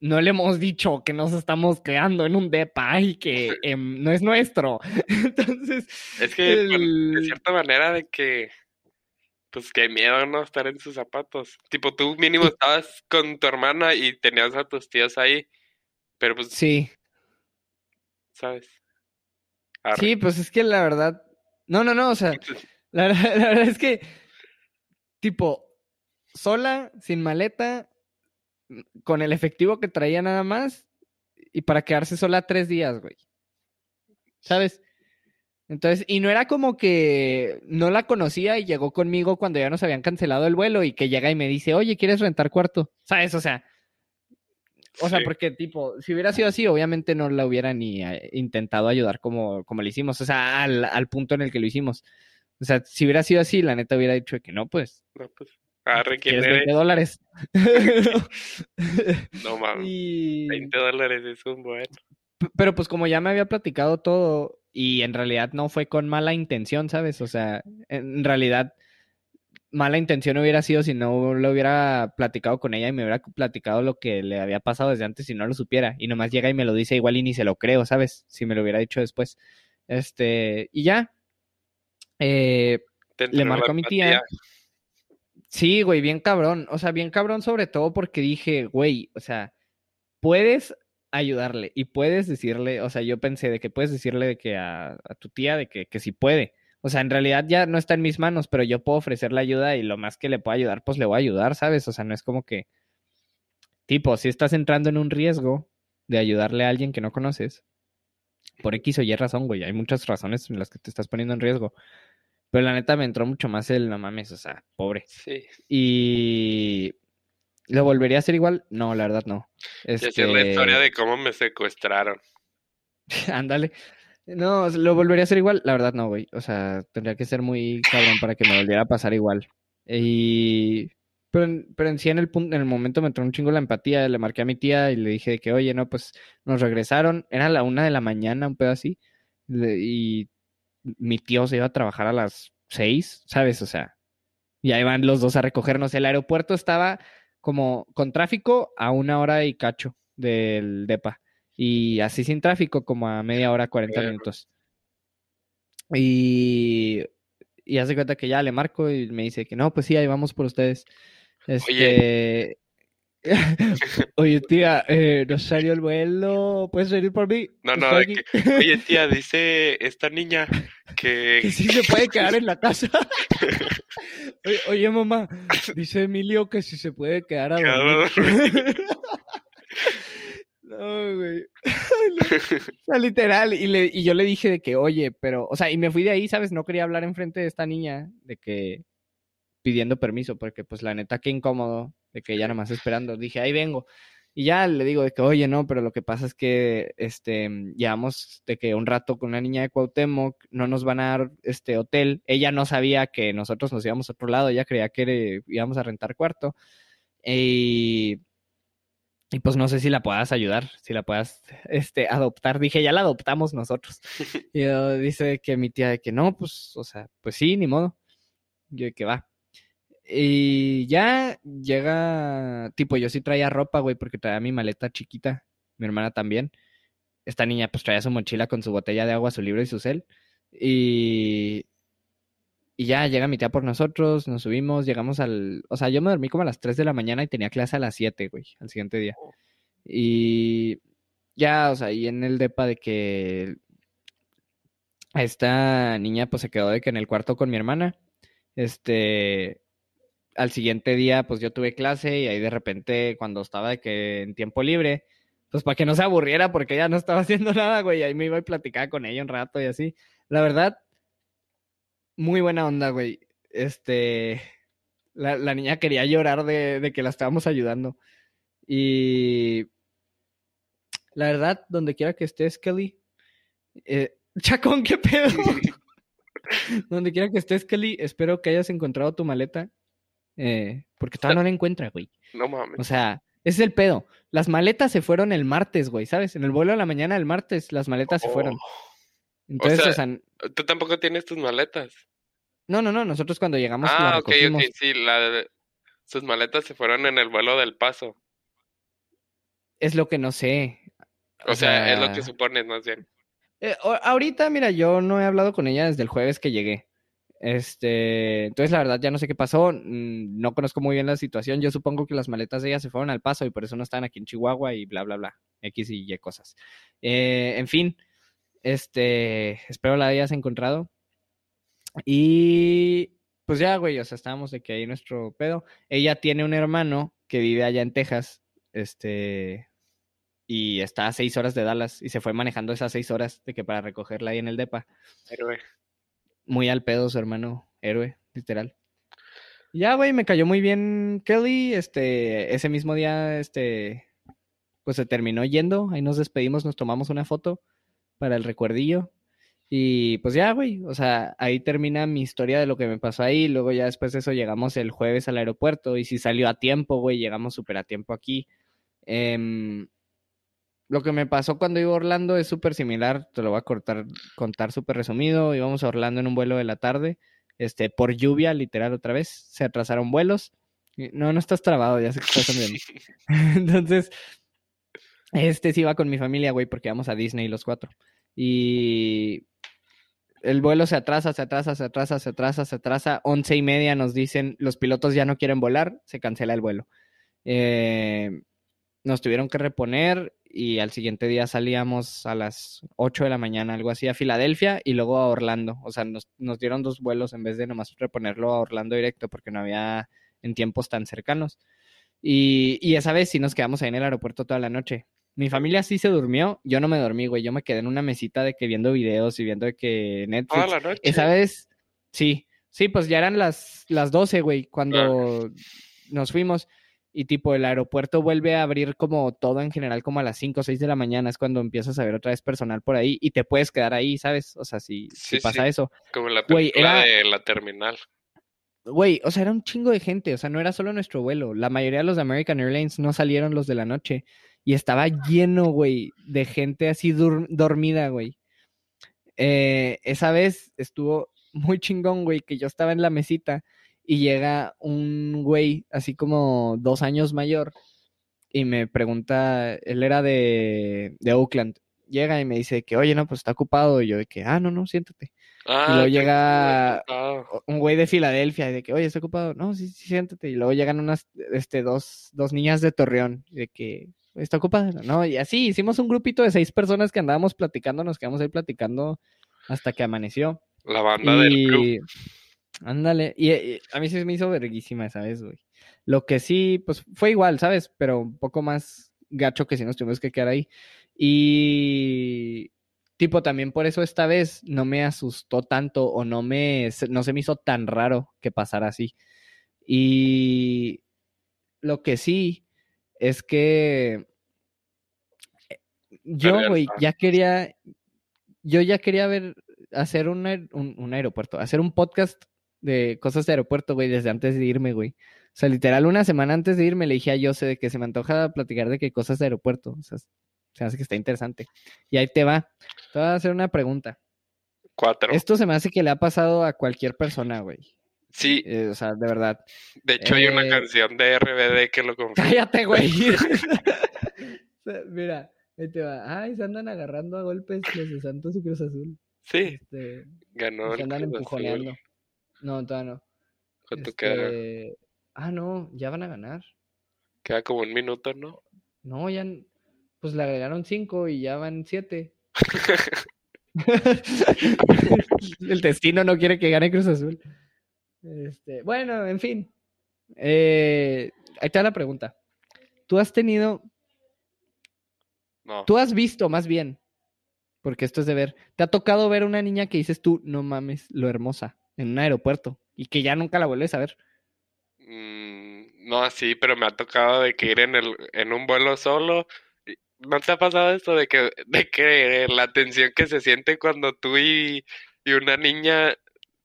no le hemos dicho que nos estamos quedando en un depa y que em, no es nuestro. Entonces, Es que, bueno, de cierta manera, de que, pues qué miedo, ¿no? Estar en sus zapatos. Tipo, tú mínimo estabas con tu hermana y tenías a tus tíos ahí, pero pues, sí, ¿sabes? Arre. sí, pues es que la verdad, no, no, no, o sea, la, verdad- la verdad es que, tipo, sola, sin maleta, con el efectivo que traía nada más, y para quedarse sola tres días, güey. ¿Sabes? Entonces, y no era como que no la conocía y llegó conmigo cuando ya nos habían cancelado el vuelo y que llega y me dice, oye, ¿quieres rentar cuarto? ¿Sabes? O sea, o sea, porque tipo, si hubiera sido así, obviamente no la hubiera ni eh, intentado ayudar como, como le hicimos, o sea, al, al punto en el que lo hicimos. O sea, si hubiera sido así, la neta hubiera dicho que no, pues. No, pues. Arre, ¿quién ¿Quieres eres? 20 dólares? No mames. y... 20 dólares es un buen. Pero pues como ya me había platicado todo y en realidad no fue con mala intención, ¿sabes? O sea, en realidad mala intención hubiera sido si no lo hubiera platicado con ella y me hubiera platicado lo que le había pasado desde antes y no lo supiera. Y nomás llega y me lo dice igual y ni se lo creo, ¿sabes? Si me lo hubiera dicho después. Este, y ya. Eh, le marcó a mi tía. Sí, güey, bien cabrón. O sea, bien cabrón sobre todo porque dije, güey, o sea, puedes ayudarle y puedes decirle, o sea, yo pensé de que puedes decirle de que a, a tu tía de que, que sí puede. O sea, en realidad ya no está en mis manos, pero yo puedo ofrecerle ayuda y lo más que le pueda ayudar, pues le voy a ayudar, ¿sabes? O sea, no es como que, tipo, si estás entrando en un riesgo de ayudarle a alguien que no conoces, por X o Y razón, güey, hay muchas razones en las que te estás poniendo en riesgo. Pero la neta me entró mucho más el, no mames, o sea, pobre. Sí. Y ¿lo volvería a hacer igual? No, la verdad no. Y así es la Este, historia de cómo me secuestraron. ándale. No, ¿lo volvería a hacer igual? La verdad no, güey. O sea, tendría que ser muy cabrón para que me volviera a pasar igual. Y pero, en- pero en sí en el punto, en el momento me entró un chingo la empatía, le marqué a mi tía y le dije que, oye, no, pues nos regresaron, era la una de la mañana, un pedo así, y mi tío se iba a trabajar a las seis, ¿sabes? O sea, y ahí van los dos a recogernos. El aeropuerto estaba como con tráfico a una hora y cacho del DEPA. Y así sin tráfico, como a media hora, 40 Verga. minutos. Y, y hace cuenta que ya le marco y me dice que no, pues sí, ahí vamos por ustedes. Este. Oye, tía, eh, nos salió el vuelo. ¿Puedes venir por mí? No, no, de que, oye tía, dice esta niña que Que sí se puede quedar en la casa. Oye, oye, mamá, dice Emilio que si se puede quedar a dormir. No, güey. No, literal. Y, le, y yo le dije de que, oye, pero, o sea, y me fui de ahí, ¿sabes? No quería hablar enfrente de esta niña de que pidiendo permiso, porque pues la neta, qué incómodo de que ella nada más esperando. Dije, ahí vengo. Y ya le digo de que, oye, no, pero lo que pasa es que, este, llevamos de que un rato con una niña de Cuauhtémoc, no nos van a dar, este, hotel. Ella no sabía que nosotros nos íbamos a otro lado, ella creía que íbamos a rentar cuarto. Y, y pues no sé si la puedas ayudar, si la puedas, este, adoptar. Dije, ya la adoptamos nosotros. Y yo, dice que mi tía de que no, pues, o sea, pues sí, ni modo. Yo de que va. Y ya llega, tipo, yo sí traía ropa, güey, porque traía mi maleta chiquita, mi hermana también. Esta niña pues traía su mochila con su botella de agua, su libro y su cel. Y, y ya llega mi tía por nosotros, nos subimos, llegamos al... O sea, yo me dormí como a las 3 de la mañana y tenía clase a las 7, güey, al siguiente día. Y ya, o sea, y en el depa de que esta niña pues se quedó de que en el cuarto con mi hermana. Este, al siguiente día, pues yo tuve clase y ahí de repente, cuando estaba de que en tiempo libre, pues para que no se aburriera porque ella no estaba haciendo nada, güey, ahí me iba y platicaba con ella un rato y así. La verdad, muy buena onda, güey. Este, la, la niña quería llorar de, de que la estábamos ayudando. Y la verdad, donde quiera que estés, Kelly, eh, Chacón, ¿qué pedo? Donde quiera que estés, Kelly, espero que hayas encontrado tu maleta. Eh, porque todavía no la encuentra, güey. No mames. O sea, ese es el pedo. Las maletas se fueron el martes, güey, ¿sabes? En el vuelo de la mañana del martes, las maletas se fueron. Oh. Entonces, sea, o sea, Tú tampoco tienes tus maletas. no, no, no, nosotros cuando llegamos Ah, ok, ok, sí, la sus maletas se fueron en el vuelo del paso. Es lo que no sé. O, sea, es lo que supones más bien. Eh, ahorita, mira, yo no he hablado con ella desde el jueves que llegué. Este, entonces la verdad ya no sé qué pasó, mm, no conozco muy bien la situación. Yo supongo que las maletas de ella se fueron al paso y por eso no están aquí en Chihuahua y bla, bla, bla. X y Y cosas. Eh, en fin, este, espero la hayas encontrado. Y pues ya, güey, o sea, estábamos de que ahí nuestro pedo. Ella tiene un hermano que vive allá en Texas, este, y está a seis horas de Dallas y se fue manejando esas seis horas de que para recogerla ahí en el DEPA. Héroe. Muy al pedo su hermano, héroe, literal. Ya, güey, me cayó muy bien Kelly. Este, ese mismo día, este, pues se terminó yendo. Ahí nos despedimos, nos tomamos una foto para el recuerdillo. Y pues ya, güey, o sea, ahí termina mi historia de lo que me pasó ahí. Luego ya después de eso llegamos el jueves al aeropuerto y si salió a tiempo, güey, llegamos súper a tiempo aquí. Em, lo que me pasó cuando iba a Orlando es súper similar, te lo voy a cortar, contar súper resumido. Íbamos a Orlando en un vuelo de la tarde, este, por lluvia, literal, otra vez. Se atrasaron vuelos. No, no estás trabado, ya sé que estás también. Entonces, este sí iba con mi familia, güey, porque vamos a Disney los cuatro. Y el vuelo se atrasa, se atrasa, se atrasa, se atrasa, se atrasa. Once y media nos dicen, los pilotos ya no quieren volar, se cancela el vuelo. Eh, nos tuvieron que reponer y al siguiente día salíamos a las 8 de la mañana, algo así, a Filadelfia y luego a Orlando. O sea, nos, nos dieron dos vuelos en vez de nomás reponerlo a Orlando directo porque no había en tiempos tan cercanos. Y, y esa vez sí nos quedamos ahí en el aeropuerto toda la noche. Mi familia sí se durmió, yo no me dormí, güey. Yo me quedé en una mesita de que viendo videos y viendo de que Netflix. Toda la noche. Esa vez, sí, sí, pues ya eran las, las 12, güey, cuando nos fuimos. Y tipo, el aeropuerto vuelve a abrir como todo en general, como a las 5 o 6 de la mañana, es cuando empiezas a ver otra vez personal por ahí y te puedes quedar ahí, ¿sabes? O sea, si, pasa sí. eso. Como en la Güey, era- de la terminal. Güey, o sea, era un chingo de gente, o sea, no era solo nuestro vuelo. La mayoría de los de American Airlines no salieron los de la noche. Y estaba lleno, güey, de gente así dur- dormida, güey. Eh, esa vez estuvo muy chingón, güey, que yo estaba en la mesita y llega un güey así como dos años mayor y me pregunta, él era de, de Oakland, llega y me dice que, oye, no, pues está ocupado. Y yo de que, ah, no, no, siéntate. Ah, luego que- llega- un güey de Filadelfia y de que, oye, está ocupado. No, sí, sí, siéntate. Y luego llegan unas, este, dos, dos niñas de Torreón y de que está ocupada. No, y así hicimos un grupito de seis personas que andábamos platicando, nos quedamos ahí platicando hasta que amaneció. la banda del club. Ándale, y, y a mí sí me hizo verguísima esa vez, güey. Lo que sí, pues fue igual, ¿sabes? Pero un poco más gacho que si nos tuvimos que quedar ahí. Y tipo, también por eso esta vez no me asustó tanto o no me, se- no se me hizo tan raro que pasara así. Y lo que sí es que eh, yo, güey, ya quería, yo ya quería ver, hacer un, un aeropuerto, hacer un podcast de cosas de aeropuerto, güey, desde antes de irme, güey. O sea, literal, una semana antes de irme le dije a Jose de que se me antoja platicar de qué cosas de aeropuerto. O sea, se me hace que está interesante. Y ahí te va. Te voy a hacer una pregunta. Cuatro. Esto se me hace que le ha pasado a cualquier persona, güey. Sí, Eh, o sea, de verdad. de hecho hay una eh, canción de RBD que lo confirma. Cállate, güey. Mira, ahí te va. Ay, se andan agarrando a golpes los de Santos y Cruz Azul. Sí, Este, ganó se andan Azul. No, todavía no. ¿Cuánto queda? Este, Ah, no, ya van a ganar. Queda como un minuto, ¿no? No, ya, pues le agregaron cinco y ya van siete. El destino no quiere que gane Cruz Azul. Este, bueno, en fin. Eh, ahí está la pregunta. ¿Tú has tenido, No. tú has visto más bien, porque esto es de ver, te ha tocado ver una niña que dices tú, no mames, lo hermosa, en un aeropuerto y que ya nunca la vuelves a ver? Mm, no así, pero me ha tocado de que ir en el, en un vuelo solo. ¿No te ha pasado esto de que, de que la tensión que se siente cuando tú y, y una niña,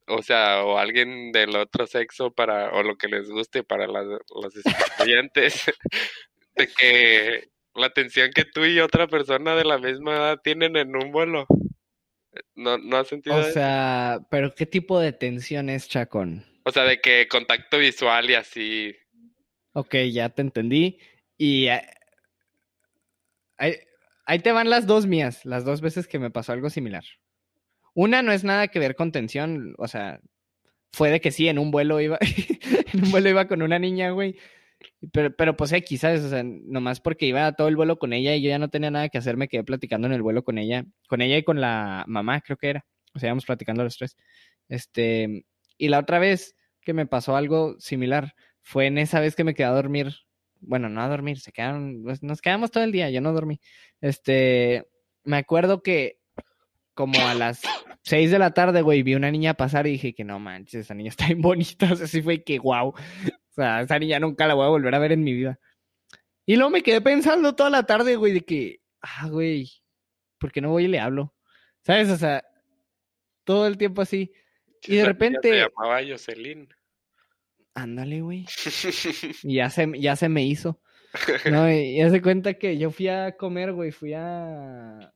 o sea, o alguien del otro sexo para, o lo que les guste para las, los estudiantes, de que la tensión que tú y otra persona de la misma edad tienen en un vuelo? ¿No, no has sentido O eso? sea, pero ¿qué tipo de tensión es, Chacón? O sea, de que contacto visual y así. Ok, ya te entendí. Y eh, ahí, ahí te van las dos mías, las dos veces que me pasó algo similar. Una no es nada que ver con tensión, o sea, fue de que sí, en un vuelo iba, en un vuelo iba con una niña, güey. Pero, pero pues X, ¿sabes? O sea, nomás porque iba todo el vuelo con ella y yo ya no tenía nada que hacer, me quedé platicando en el vuelo con ella, con ella y con la mamá, creo que era. O sea, íbamos platicando los tres. Este, y la otra vez que me pasó algo similar fue en esa vez que me quedé a dormir. Bueno, no a dormir, se quedaron, pues, nos quedamos todo el día, yo no dormí. Este, me acuerdo que como a las 6 de la tarde, güey, vi una niña pasar y dije que no manches, esa niña está bien bonita. O sea, fue que wow. O sea, esa niña nunca la voy a volver a ver en mi vida. Y luego me quedé pensando toda la tarde, güey, de que, ah, güey, ¿por qué no voy y le hablo? ¿Sabes? O sea, todo el tiempo así. Y de repente. Se llamaba Jocelyn. Ándale, güey. y ya se, ya se me hizo. No, y ya se cuenta que yo fui a comer, güey. Fui a.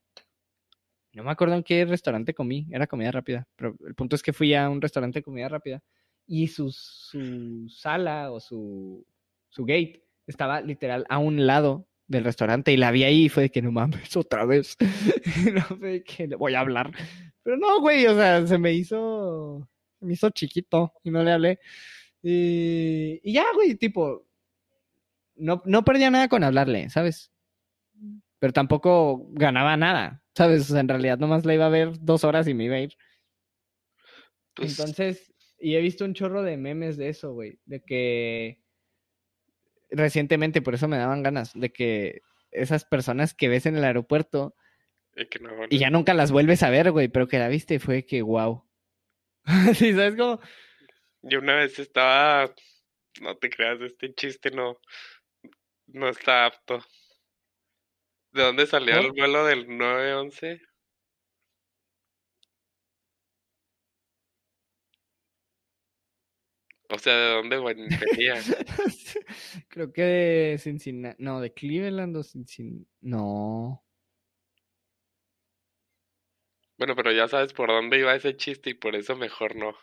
No me acuerdo en qué restaurante comí. Era comida rápida. Pero el punto es que fui a un restaurante de comida rápida. Y su, su sala o su, su gate estaba literal a un lado del restaurante y la vi ahí y fue de que no mames, otra vez. no fue que le voy a hablar. Pero no, güey, o sea, se me hizo, se me hizo chiquito y no le hablé. Y, y ya, güey, tipo, no, no perdía nada con hablarle, ¿sabes? Pero tampoco ganaba nada, ¿sabes? O sea, en realidad nomás la iba a ver dos horas y me iba a ir. Pues Entonces, y he visto un chorro de memes de eso, güey, de que recientemente, por eso me daban ganas, de que esas personas que ves en el aeropuerto y, ya nunca las vuelves a ver, güey, pero que la viste fue que wow. sí, ¿sabes cómo? Yo una vez estaba, no te creas, este chiste no, no está apto. ¿De dónde salió el vuelo del 911? O sea, ¿de dónde venía? Creo que de Cincinnati. No, de Cleveland o Cincinnati. No. Bueno, pero ya sabes por dónde iba ese chiste y por eso mejor no.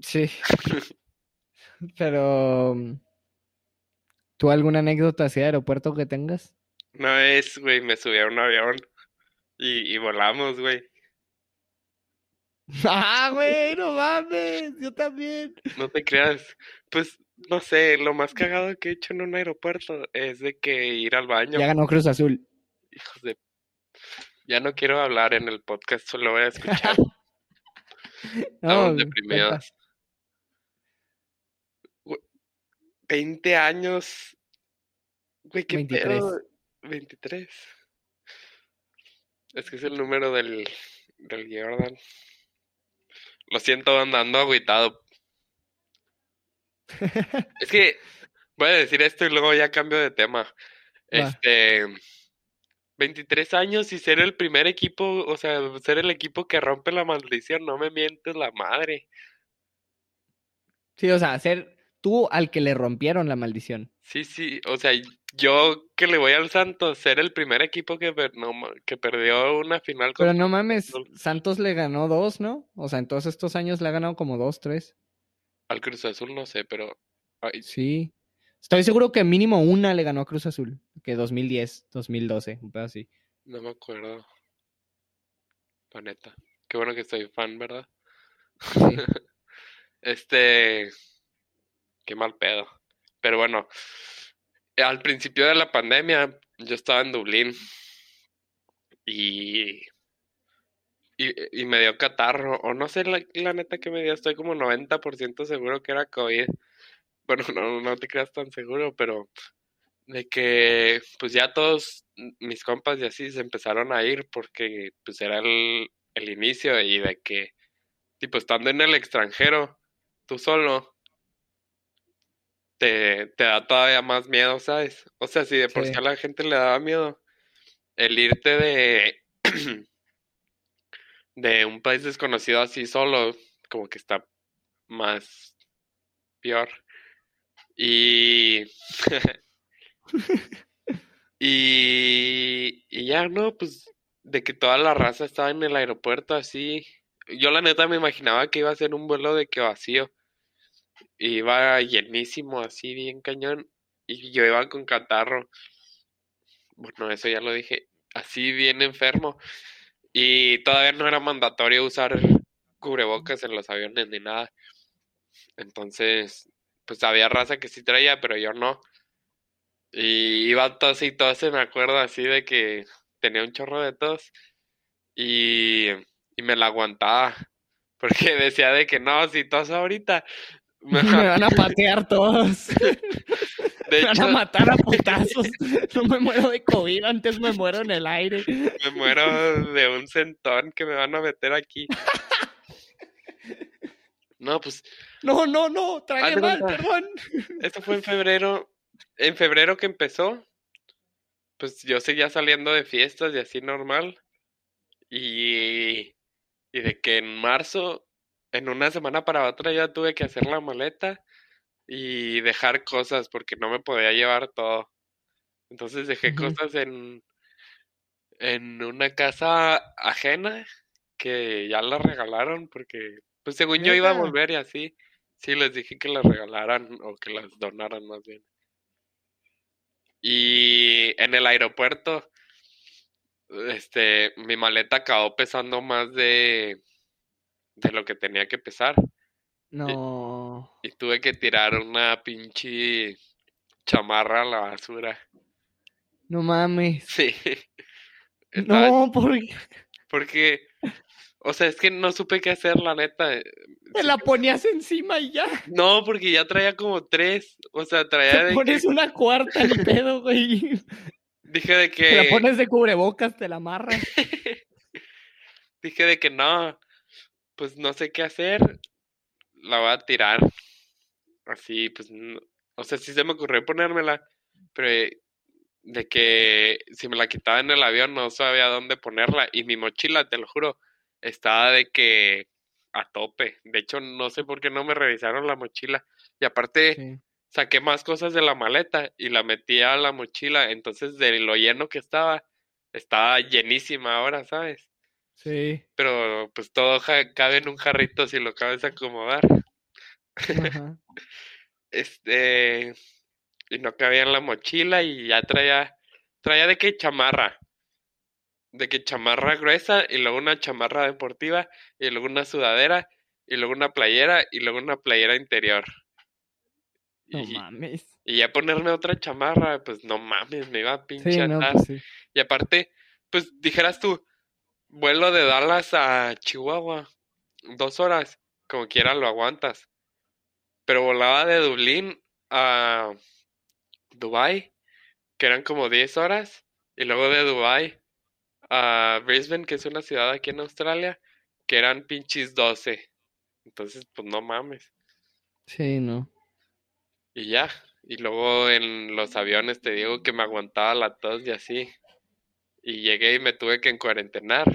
Sí. pero. ¿Tú alguna anécdota hacia aeropuerto que tengas? No es, güey, me subí a un avión y, y volamos, güey. Ah, güey, no mames, yo también. No te creas. Pues, no sé, lo más cagado que he hecho en un aeropuerto es de que ir al baño. Ya ganó Cruz Azul. Hijos de... Ya no quiero hablar en el podcast, solo voy a escuchar. Estamos deprimidos. 20 años. Güey, qué 23. Pedo? 23. Es que es el número del, del Jordan. Lo siento, andando aguitado. es que voy a decir esto y luego ya cambio de tema. Este. 23 años y ser el primer equipo, o sea, ser el equipo que rompe la maldición, no me mientes la madre. Sí, o sea, ser tú al que le rompieron la maldición. Sí, sí, o sea, yo que le voy al Santos, ser el primer equipo que, que perdió una final. Pero no mames, Santos le ganó dos, ¿no? O sea, en todos estos años le ha ganado como dos, tres. Al Cruz Azul no sé, pero... Sí. Estoy seguro que mínimo una le ganó a Cruz Azul, que 2010, 2012, un pedo así. No me acuerdo. La neta. Qué bueno que soy fan, ¿verdad? Sí. este... Qué mal pedo. Pero bueno, al principio de la pandemia yo estaba en Dublín y, y, me dio catarro, o no sé la, neta que me dio, estoy como 90% seguro que era COVID. Bueno, no, no te creas tan seguro, pero de que pues ya todos mis compas y así se empezaron a ir porque pues era el, el inicio y de que tipo estando en el extranjero, tú solo, te, da todavía más miedo, ¿sabes? O sea, si de por sí. a la gente le daba miedo, el irte de, de un país desconocido así solo, como que está más peor. Y, y, y ya, ¿no? Pues de que toda la raza estaba en el aeropuerto así. Yo la neta me imaginaba que iba a ser un vuelo de que vacío iba llenísimo, así bien cañón, y yo iba con catarro. Bueno, eso ya lo dije, así bien enfermo. Y todavía no era mandatorio usar cubrebocas en los aviones ni nada. Entonces, pues había raza que sí traía, pero yo no. Y iba tos y tos, me acuerdo así de que tenía un chorro de tos. Y, y me la aguantaba. Porque decía de que no, si tos ahorita, Me van a patear todos. De me van a matar a putazos. No me muero de COVID, antes me muero en el aire. me muero de un centón que me van a meter aquí. No, pues No, no, no, tragué mal, cuenta. perdón. esto fue en febrero. En febrero que empezó, pues yo seguía saliendo de fiestas y así normal. Y, y de que en marzo, en una semana para otra, ya tuve que hacer la maleta y dejar cosas porque no me podía llevar todo. Entonces dejé cosas en, en una casa ajena que ya la regalaron porque, pues según yo iba a volver y así. Sí, les dije que las regalaran o que las donaran más bien. Y en el aeropuerto, este, mi maleta acabó pesando más de, de lo que tenía que pesar. No. Y tuve que tirar una pinche chamarra a la basura. No mames. Sí. Estaba- No, porque Porque, o sea, es que no supe qué hacer, la neta. te la ponías encima y ya. No, porque ya traía como tres. O sea, traía Te de pones que, una cuarta ni pedo, güey. dije de Te la que, pones de cubrebocas, te la amarras. dije de que no, pues no sé qué hacer. La voy a tirar. Así, pues, no- o sea, sí se me ocurrió ponérmela, pero eh, de que si me la quitaba en el avión no sabía dónde ponerla. Y mi mochila, te lo juro, estaba de que a tope. De hecho, no sé por qué no me revisaron la mochila. Y aparte, Sí. saqué más cosas de la maleta y la metí a la mochila. Entonces, de lo lleno que estaba, estaba llenísima ahora, ¿sabes? Sí. Pero pues todo cabe en un jarrito si lo acabas de acomodar. Ajá. Este, y no cabía en la mochila y ya traía, traía de que chamarra, de que chamarra gruesa y luego una chamarra deportiva y luego una sudadera y luego una playera y luego una playera interior. No Y, mames. y ya ponerme otra chamarra, pues no mames, me iba a pinche Sí, no, atar. pues sí. Y aparte, pues dijeras tú, vuelo de Dallas a Chihuahua, dos horas, como quiera lo aguantas. Pero volaba de Dublín a Dubai, que eran como 10 horas, y luego de Dubai a Brisbane, que es una ciudad aquí en Australia, que eran pinches 12. Entonces, pues no mames. Sí, no. Y ya. Y luego en los aviones te digo que me aguantaba la tos y así. Y llegué y me tuve que encuarentenar.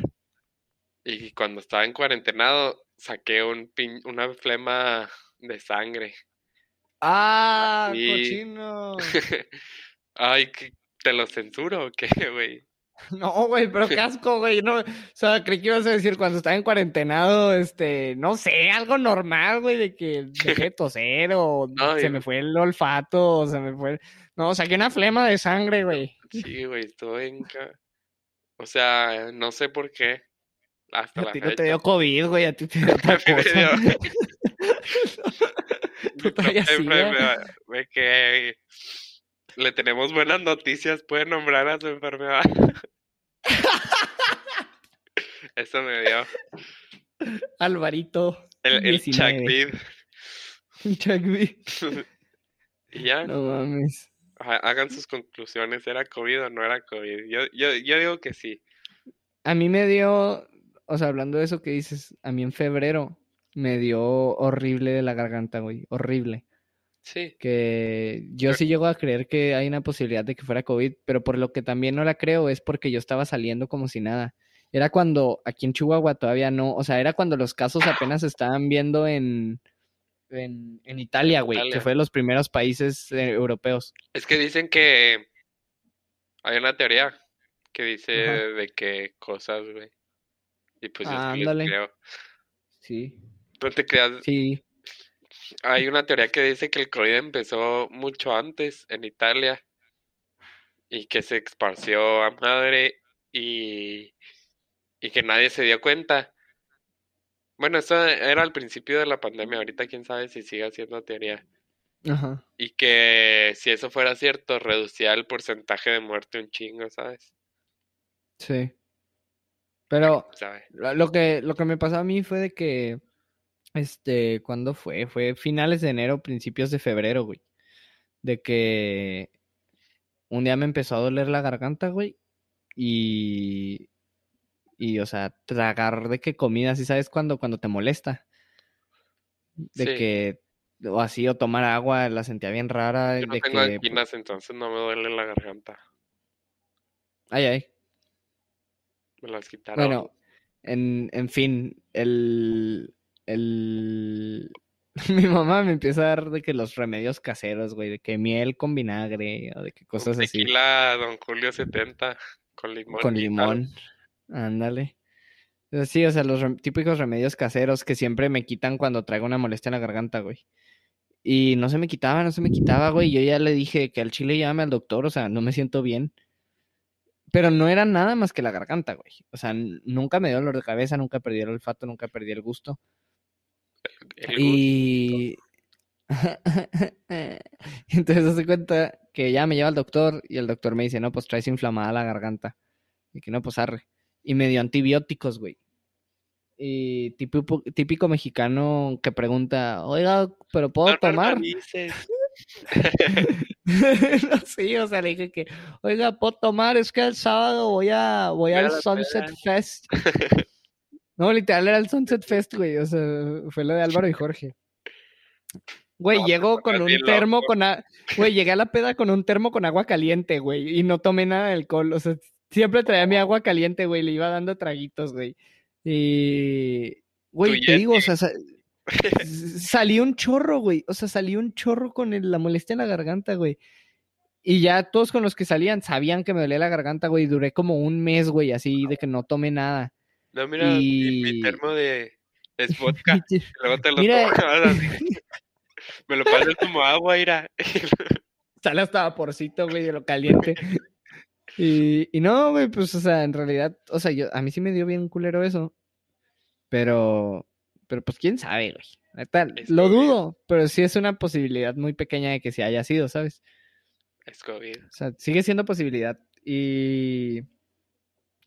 Y cuando estaba en cuarentenado, saqué un pin- una flema de sangre. ¡Ah, cochino! Ay, ¿qué- ¿te lo censuro o qué, güey? No, güey, pero qué asco, güey. No, o sea, creí que ibas a decir cuando estaba en cuarentenado, este, no sé, algo normal, güey, de que dejé de toser o No, se me fue el olfato o se me fue... No, saqué una flema de sangre, güey. Sí, güey, estuve en... O sea, no sé por qué. Hasta A ti no te dio COVID, güey, a ti te dio otra me cosa. sida. enfermedad, de que le tenemos buenas noticias, puede nombrar a su enfermedad. Eso me dio Alvarito. el, el 19. Chuck Chuck. Y ya, No mames. ha- hagan sus conclusiones, ¿era COVID o no era COVID? Yo, yo, yo digo que sí. A mí me dio, o sea, hablando de eso que dices, a mí en febrero me dio horrible de la garganta, güey, horrible. Sí, Que yo Pero- sí llego a creer que hay una posibilidad de que fuera COVID, pero por lo que también no la creo es porque yo estaba saliendo como si nada. Era cuando aquí en Chihuahua todavía no, o sea, era cuando los casos apenas se estaban viendo en, en, en Italia, güey, que fue de los primeros países eh, europeos. es que dicen que hay una teoría que dice Ajá. de que cosas, güey. Y pues yo Ah, les ándale. creo. Sí, No te creas, sí. Hay una teoría que dice que el COVID empezó mucho antes en Italia y que se esparció a madre y, y que nadie se dio cuenta. Bueno, eso era al principio de la pandemia, ahorita quién sabe si sigue siendo teoría. Ajá. Y que si eso fuera cierto, reducía el porcentaje de muerte un chingo, ¿sabes? Sí. Pero ¿Sabe? lo que, lo que me pasó a mí fue de que Este, ¿cuándo fue? Fue finales de enero, principios de febrero, güey. De que un día me empezó a doler la garganta, güey. Y. Y, o sea, tragar de que comida, ¿sí sabes cuando, cuando te molesta? De Sí. que. O así, o tomar agua, la sentía bien rara. Yo no de tengo que. anginas, entonces no me duele la garganta. Ay, ay. Me las quitaron. Bueno, en, en fin, el, el... Mi mamá me empieza a dar de que los remedios caseros, güey, de que miel con vinagre o de que cosas así. Tequila Don Julio 70 con limón. Con limón. Ándale. Sí, o sea, los típicos remedios caseros que siempre me quitan cuando traigo una molestia en la garganta, güey. Y no se me quitaba, no se me quitaba, güey. Yo ya le dije que al chile llame al doctor, o sea, no me siento bien. Pero no era nada más que la garganta, güey. O sea, nunca me dio dolor de cabeza, nunca perdí el olfato, nunca perdí el gusto. El gusto. Y entonces hace cuenta que ya me lleva al doctor y el doctor me dice, no, pues traes inflamada la garganta. Y que no, pues arre. Y me dio antibióticos, güey. Y típico, típico mexicano que pregunta, oiga, ¿pero puedo No tomar? normalices. sí, o sea, le dije que, oiga, ¿puedo tomar? Es que el sábado voy a, voy al Sunset. Fest. No, literal era el Sunset Fest, güey. O sea, fue lo de Álvaro y Jorge. Güey, No, llego con un termo loco. con... a- Güey, llegué a la peda con un termo con agua caliente, güey. Y no tomé nada de alcohol. O sea, siempre traía mi agua caliente, güey. Le iba dando traguitos, güey. Y... Güey, te digo, o sea, sa- s- salí un chorro, güey. O sea, salí un chorro con el- la molestia en la garganta, güey. Y ya todos con los que salían sabían que me dolía la garganta, güey. Duré como un mes, güey, así de que no tomé nada. No, mira, mi, mi Y- termo de es vodka. y luego te lo Mira. Me lo pasas como agua, ira. Sale hasta vaporcito, güey, de lo caliente. Y, y no, güey, pues, o sea, en realidad, o sea, yo, a mí sí me dio bien culero eso. Pero, pero pues, quién sabe, güey. Es lo COVID. dudo, pero sí es una posibilidad muy pequeña de que se haya sido, ¿sabes? Es COVID. O sea, sigue siendo posibilidad. Y.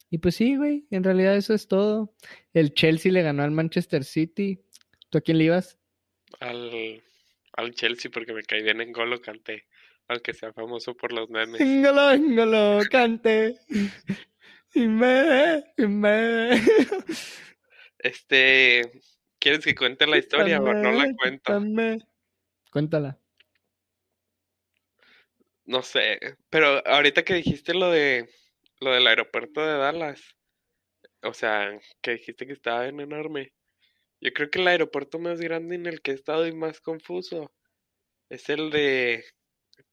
Y pues sí, güey, en realidad eso es todo. El Chelsea le ganó al Manchester City. ¿Tú a quién le ibas? Al, al Chelsea porque me caí bien en Golo Canté. Aunque sea famoso por los memes. Engolo, engolo, cante. Y me, y me. Este, ¿quieres que cuente la historia o no la cuento? Quítame. Cuéntala. No sé, pero ahorita que dijiste lo de lo del aeropuerto de Dallas, o sea, que dijiste que estaba bien enorme. Yo creo que el aeropuerto más grande en el que he estado y más confuso es el de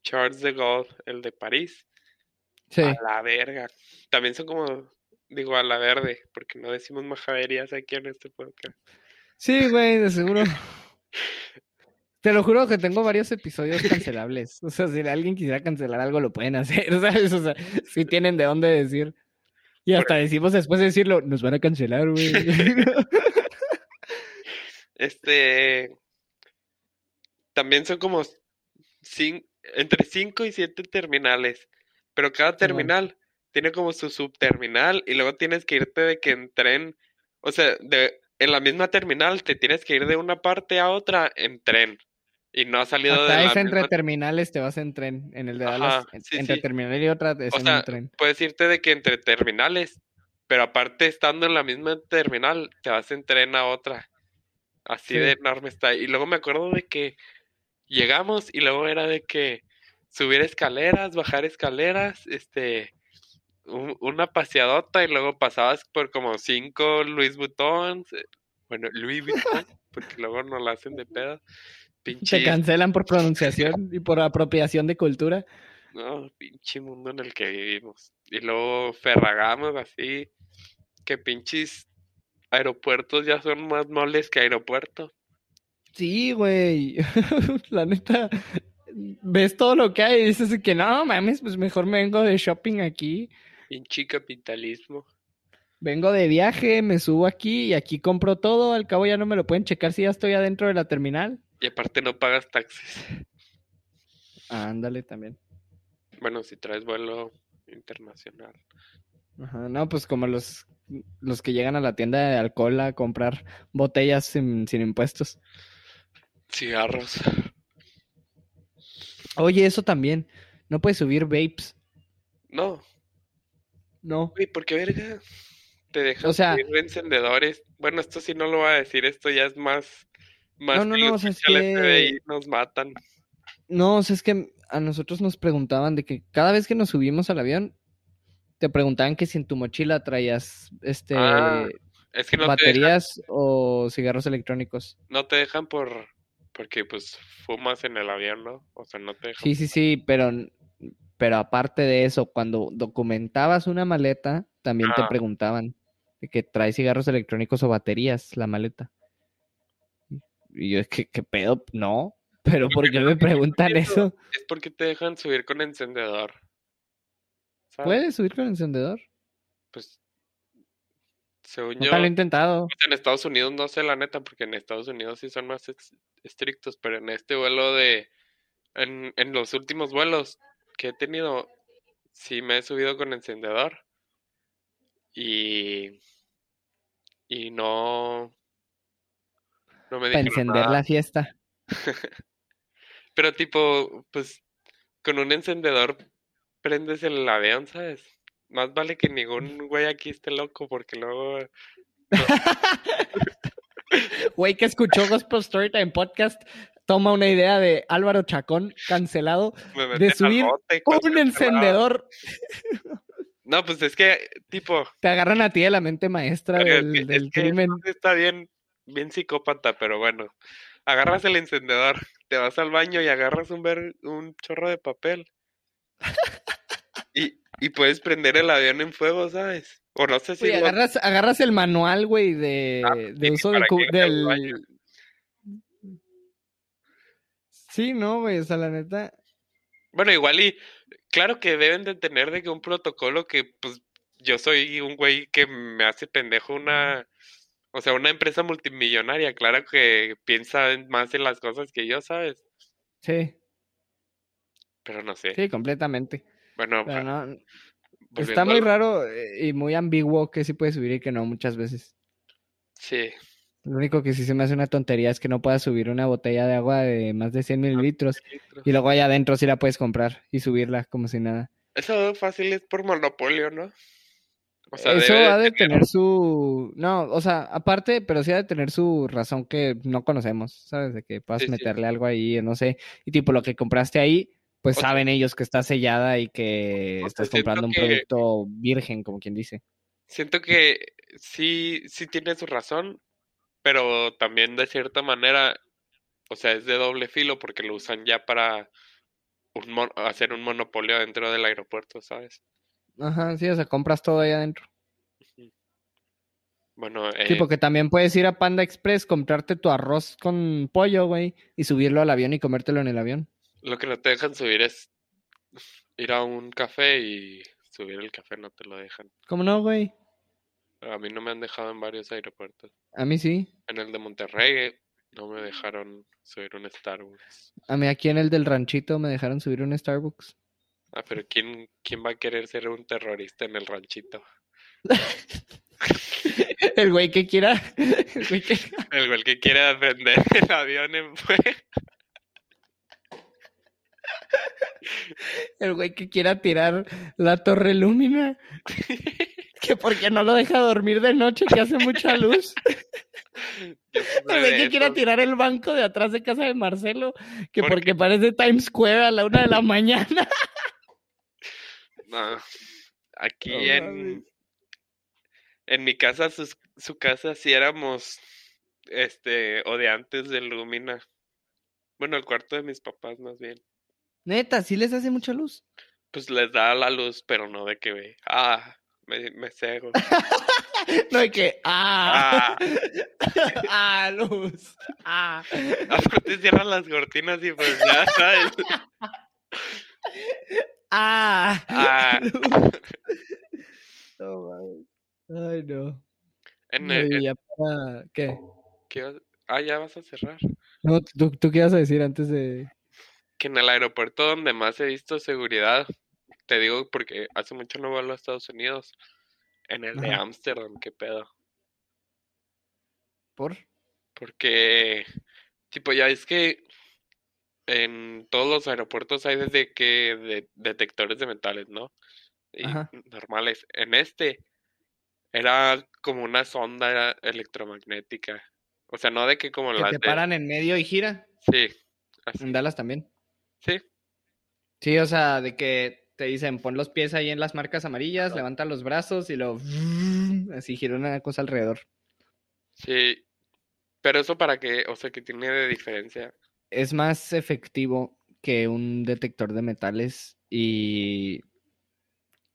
Charles de Gaulle, el de París. Sí. A la verga. También son como, digo, a la verde, porque no decimos majaderías aquí en este podcast. Sí, güey, de seguro. Te lo juro que tengo varios episodios cancelables. O sea, si alguien quisiera cancelar algo, lo pueden hacer, ¿sabes? O sea, si tienen de dónde decir. Y hasta decimos después de decirlo, nos van a cancelar, güey. Este, también son como entre 5 y 7 terminales, pero cada terminal tiene como su subterminal y luego tienes que irte de que en tren, o sea, de, en la misma terminal te tienes que ir de una parte a otra en tren y no ha salido de Hasta la es entre terminales, te vas en tren. En el de Ajá, Dallas, en- sí, entre sí. terminal y otra es O en sea, un tren. puedes irte de que entre terminales, pero aparte estando en la misma terminal, te vas en tren a otra. Así Sí. de enorme está. Y luego me acuerdo de que llegamos y luego era de que subir escaleras, bajar escaleras, este, un- una paseadota y luego pasabas por como cinco Louis Vuittons, eh, bueno, Louis Vuitton, porque luego no la hacen de pedo. Pinche, cancelan por pronunciación y por apropiación de cultura. no, pinche mundo en el que vivimos. Y luego ferragamos así, que pinches aeropuertos ya son más moles que aeropuertos. Sí, güey. La neta, ves todo lo que hay y dices que no, mames, pues mejor me vengo de shopping aquí. Pinche capitalismo. Vengo de viaje, me subo aquí y aquí compro todo. Al cabo ya no me lo pueden checar si ya estoy adentro de la terminal. Y aparte no pagas taxes. Ándale también. Bueno, si traes vuelo internacional. Ajá, no, pues como los, los que llegan a la tienda de alcohol a comprar botellas sin, sin impuestos. Cigarros. Oye, eso también. No puedes subir vapes. No, No. güey, ¿por qué verga? Te dejan O sea- encendedores. Bueno, esto sí no lo voy a decir, esto ya es más. Más No, no, no, o sea, es que- FBI, nos matan. No, o sea, es que a nosotros nos preguntaban de que cada vez que nos subimos al avión, te preguntaban que si en tu mochila traías este Ah, Es que no te dejan, baterías o cigarros electrónicos. no te dejan por. Porque pues fumas en el avión, ¿no? O sea, no te dejan. Sí, sí, sí, pero, pero aparte de eso, cuando documentabas una maleta, también te preguntaban de que trae cigarros electrónicos o baterías la maleta. Y yo, ¿qué, qué pedo? No, pero ¿por qué me preguntan eso? Es porque te dejan subir con encendedor. ¿Sabes? ¿Puedes subir con encendedor? Pues. Según Nunca yo. lo he intentado. En Estados Unidos no sé la neta, porque en Estados Unidos sí son más estrictos, pero en este vuelo de, en, en los últimos vuelos que he tenido, sí me he subido con encendedor y, y no, no me Para dijeron encender nada. la fiesta. Pero tipo, pues con un encendedor prendes el avión, ¿sabes? Más vale que ningún güey aquí esté loco, porque luego Güey que escuchó Gospel Storytime Podcast toma una idea de Álvaro Chacón cancelado me al subir bote un encendedor. No, pues es que, tipo, Te agarran a ti de la mente maestra del, que- es del que crimen. está bien, bien psicópata, pero bueno. Agarras el encendedor, te vas al baño y agarras un, ver, un chorro de papel. Y, y puedes prender el avión en fuego, ¿sabes? O no sé si Oye, agarras, agarras el manual, güey, de, Ah, de sí, uso del, del... Sí, no, güey, o sea, la neta. Bueno, igual y claro que deben de tener de que un protocolo que pues yo soy un güey que me hace pendejo una, o sea, una empresa multimillonaria, claro que piensa en- más en las cosas que yo, ¿sabes? Sí, Pero no sé. sí, completamente. Bueno, Pero va- no, está muy raro eh, y muy ambiguo que sí puedes subir y que no muchas veces. Sí. Lo único que sí se me hace una tontería es que no puedas subir una botella de agua de más de 100 mililitros y luego allá adentro sí la puedes comprar y subirla como si nada. Eso fácil es por monopolio, ¿no? O sea, Eso ha de tener- tener su... No, o sea, aparte, pero sí ha de tener su razón que no conocemos, ¿sabes? De que puedas Sí, sí. meterle algo ahí, no sé. Y tipo, lo que compraste ahí, pues O sea- saben ellos que está sellada y que O sea, estás comprando un que- producto virgen, como quien dice. Siento que sí, sí tiene su razón, pero también de cierta manera, o sea, es de doble filo porque lo usan ya para un mon- hacer un monopolio dentro del aeropuerto, ¿sabes? Ajá, sí, o sea, compras todo ahí adentro. Bueno, eh, Tipo que también puedes ir a Panda Express, comprarte tu arroz con pollo, güey, y subirlo al avión y comértelo en el avión. lo que no te dejan subir es ir a un café y subir el café, no te lo dejan. ¿Cómo no, güey? A mí no me han dejado en varios aeropuertos. A mí sí. En el de Monterrey no me dejaron subir un Starbucks. A mí aquí en el del ranchito me dejaron subir un Starbucks. Ah, pero ¿quién, quién va a querer ser un terrorista en el ranchito? El güey que quiera. El güey que... El güey que quiere aprender el avión en. El güey que quiera tirar la torre lúmina. Que porque no lo deja dormir de noche, que hace mucha luz. Güey de que quiera tirar el banco de atrás de casa de Marcelo. Que ¿Por porque parece Times Square a la una de la mañana. No. Aquí No en, en mi casa, sus- su casa, sí éramos, este, o de antes del Lumina. Bueno, el cuarto de mis papás más bien. Neta, sí les hace mucha luz. Pues les da la luz, pero no de que ve. Ah, me, me cego. No hay que. ¡Ah! Ah, ¡Ah, luz! ¡Ah! aparte cierran las cortinas y pues ya, ¿sabes? ¡Ah! Ah, No. Ay, no. en el, ya para- ¿Qué? ¿qué vas- ah, ya vas a cerrar. No, ¿tú, ¿tú qué ibas a decir antes de...? que en el aeropuerto donde más he visto seguridad, te digo porque hace mucho no vuelo a Estados Unidos, en el de. Ámsterdam, qué pedo. ¿Por? Porque, tipo, ya es que en todos los aeropuertos hay desde que de- detectores de metales, ¿no? Y Ajá. normales. En este era como una sonda electromagnética. O sea, no de que como las te de... paran en medio y gira. Sí, así, En Dallas también. sí. Sí, o sea, de que te dicen pon los pies ahí en las marcas amarillas, levanta los brazos y lo así gira una cosa alrededor. Sí, pero eso para qué, o sea, que tiene de diferencia. Es más efectivo que un detector de metales y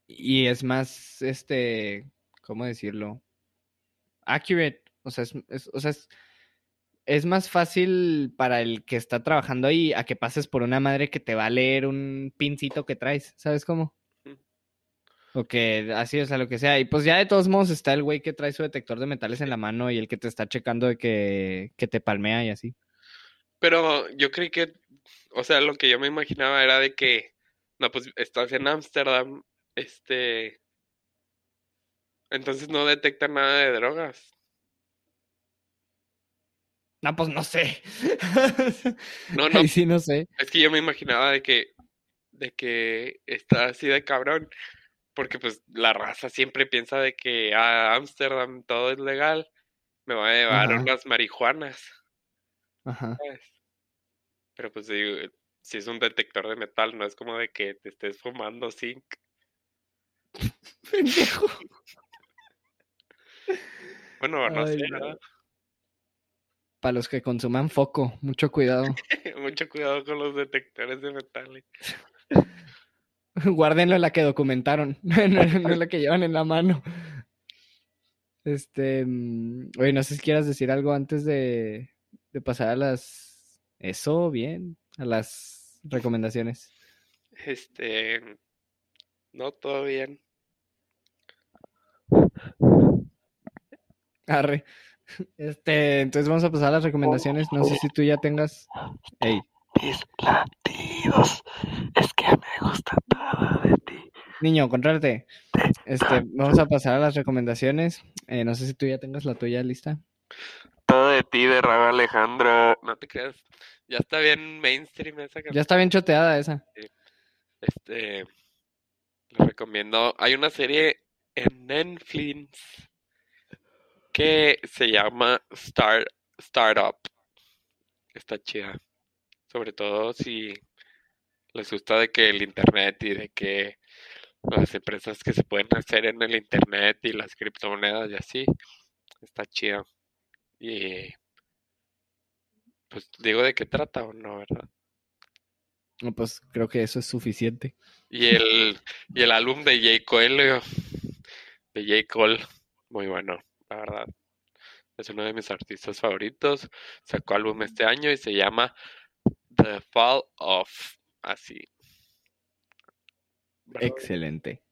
y es más este, ¿cómo decirlo? Accurate, o sea, es, es- o sea, es, es más fácil para el que está trabajando ahí a que pases por una madre que te va a leer un pincito que traes, ¿sabes cómo? O que así, o sea, lo que sea. Y pues ya de todos modos está el güey que trae su detector de metales en la mano y el que te está checando de que, que te palmea y así. Pero yo creí que, o sea, lo que yo me imaginaba era de que, no, pues estás en Ámsterdam, este, entonces no detecta nada de drogas. No, pues no sé. No, no, Ahí sí no sé. es que yo me imaginaba de que, de que está así de cabrón, porque pues la raza siempre piensa de que a Ámsterdam todo es legal, me va a llevar Ajá. unas marihuanas, Ajá. ¿sabes? Pero pues digo, si es un detector de metal, no es como de que te estés fumando zinc. Pendejo. Bueno, no Ay, sé, no. Para los que consuman foco, mucho cuidado. Mucho cuidado con los detectores de metales. Guárdenlo en la que documentaron, no, no en la que llevan en la mano. Este, mm, oye, no sé si quieras decir algo antes de, de pasar a las, eso, bien, a las recomendaciones. Este, no todo bien. Arre. Este, entonces vamos a pasar a las recomendaciones. No sé si tú ya tengas. Ey, Mis latidos, es que me gusta todo de ti. niño, contrólate. Este, vamos a pasar a las recomendaciones. Eh, no sé si tú ya tengas la tuya lista. Todo de ti de Raga Alejandra. No te creas, ya está bien mainstream esa Ya canción. está bien choteada esa. Este, les recomiendo. Hay una serie en Netflix que se llama Start, Startup. Está chida. Sobre todo si les gusta de que el internet y de que las empresas que se pueden hacer en el internet y las criptomonedas y así. Está chido. Y pues digo de qué trata o no, ¿verdad? No, Pues creo que eso es suficiente. Y el, y el álbum de J. Cole, de J. Cole, muy bueno, la verdad. Es uno de mis artistas favoritos. Sacó álbum este año y se llama The Fall of. Así. Excelente.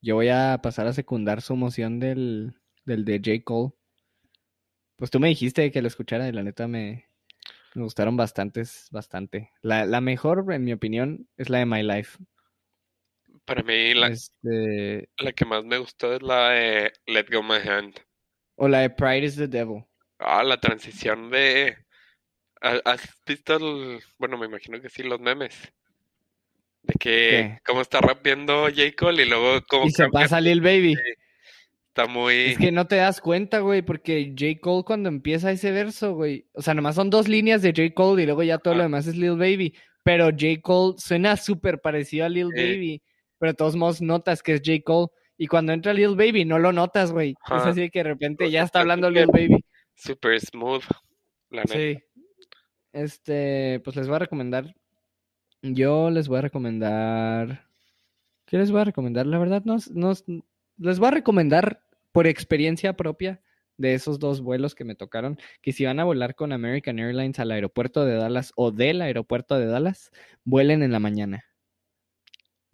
Yo voy a pasar a secundar su moción del, del de J. Cole. Pues tú me dijiste que lo escuchara y la neta me, me gustaron bastantes, bastante. La, la mejor, en mi opinión, es la de My Life. Para mí, la, Este, la que más me gustó es la de Let Go My Hand. o la de Pride is the Devil. Ah, la transición de. ¿ha- ¿Has visto el- Bueno, me imagino que sí, los memes. De que cómo está rapeando J. Cole y luego cómo Y se pasa Lil Baby. está muy. Es que no te das cuenta, güey, porque J. Cole cuando empieza ese verso, güey, o sea, nomás son dos líneas de J. Cole y luego ya todo lo demás es Lil Baby. Pero J. Cole suena súper parecido a Lil. Baby, pero de todos modos notas que es J. Cole. Y cuando entra Lil Baby no lo notas, güey. Es así que de repente ya Está hablando Lil Baby. Super smooth, la neta. Sí. Este, pues les voy a recomendar. Yo les voy a recomendar. ¿Qué les voy a recomendar? La verdad, no, no les voy a recomendar por experiencia propia de esos dos vuelos que me tocaron, que si van a volar con American Airlines al aeropuerto de Dallas o del aeropuerto de Dallas, vuelen en la mañana.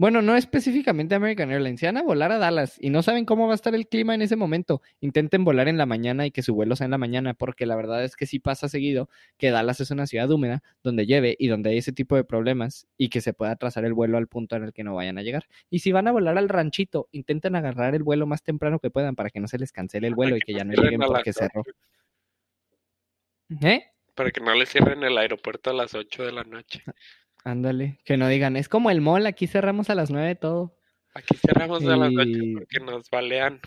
Bueno, no específicamente American Airlines. Se van a volar a Dallas y no saben cómo va a estar el clima en ese momento. Intenten volar en la mañana y que su vuelo sea en la mañana, porque la verdad es que sí pasa seguido que Dallas es una ciudad húmeda donde llueve y donde hay ese tipo de problemas y que se pueda atrasar el vuelo al punto en el que no vayan a llegar. Y si van a volar al ranchito, intenten agarrar el vuelo más temprano que puedan para que no se les cancele el vuelo y que ya no lleguen porque cerró. ¿Eh? Para que no les cierren el aeropuerto a las 8 de la noche. Ándale, que no digan, es como el mall, aquí cerramos a las nueve todo. Aquí cerramos a las noche porque nos balean.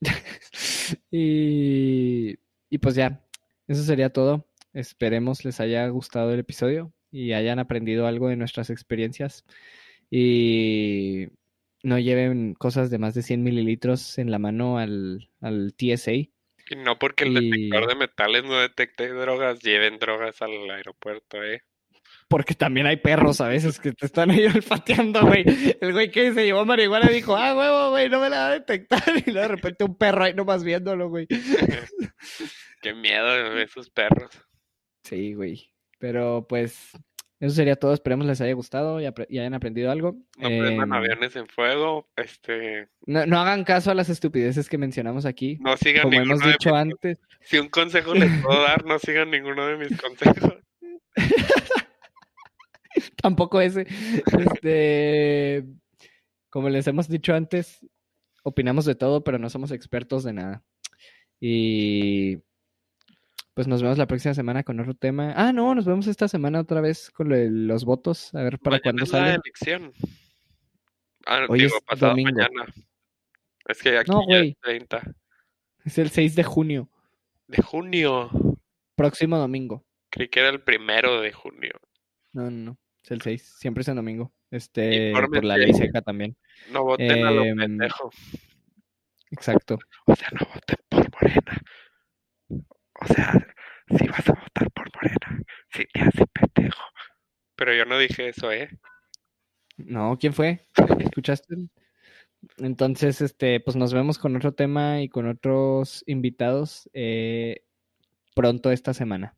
y, y pues ya, eso sería todo. Esperemos les haya gustado el episodio y hayan aprendido algo de nuestras experiencias. Y no lleven cosas de más de 100 mililitros en la mano al, al TSA. Y no porque el detector de metales no detecte drogas, lleven drogas al aeropuerto, ¿eh? Porque también hay perros a veces que te están ahí olfateando, güey. El güey que se llevó marihuana dijo, ah, huevo, güey, no me la va a detectar. Y de repente un perro ahí nomás viéndolo, güey. Qué miedo esos perros. Sí, güey. Pero pues eso sería todo. Esperemos les haya gustado y, hayan aprendido algo. No prendan em, aviones en fuego. Este... No, hagan caso a las estupideces que mencionamos aquí. No sigan Como hemos dicho antes. Si un consejo les puedo dar, no sigan ninguno de mis consejos. Tampoco ese. Este, como les hemos dicho antes, opinamos de todo, pero no somos expertos de nada. Y pues nos vemos la próxima semana con otro tema. Ah, no, nos vemos esta semana otra vez con los votos, a ver para cuándo sale. la elección. Ah, Hoy es domingo. mañana. Es que aquí no, es 30. Es el 6 de junio. ¿De junio? Próximo domingo. Creí que era el primero de junio. No, no, no. Es el 6. Siempre es el domingo. Este, por la ley seca también. No voten a lo em, pendejo. Exacto. O sea, no voten por Morena. O sea, si vas a votar por Morena, si te hace pendejo. Pero yo no dije eso, ¿eh? No, ¿quién fue? ¿Escuchaste? Entonces, este, pues nos vemos con otro tema y con otros invitados eh, pronto esta semana.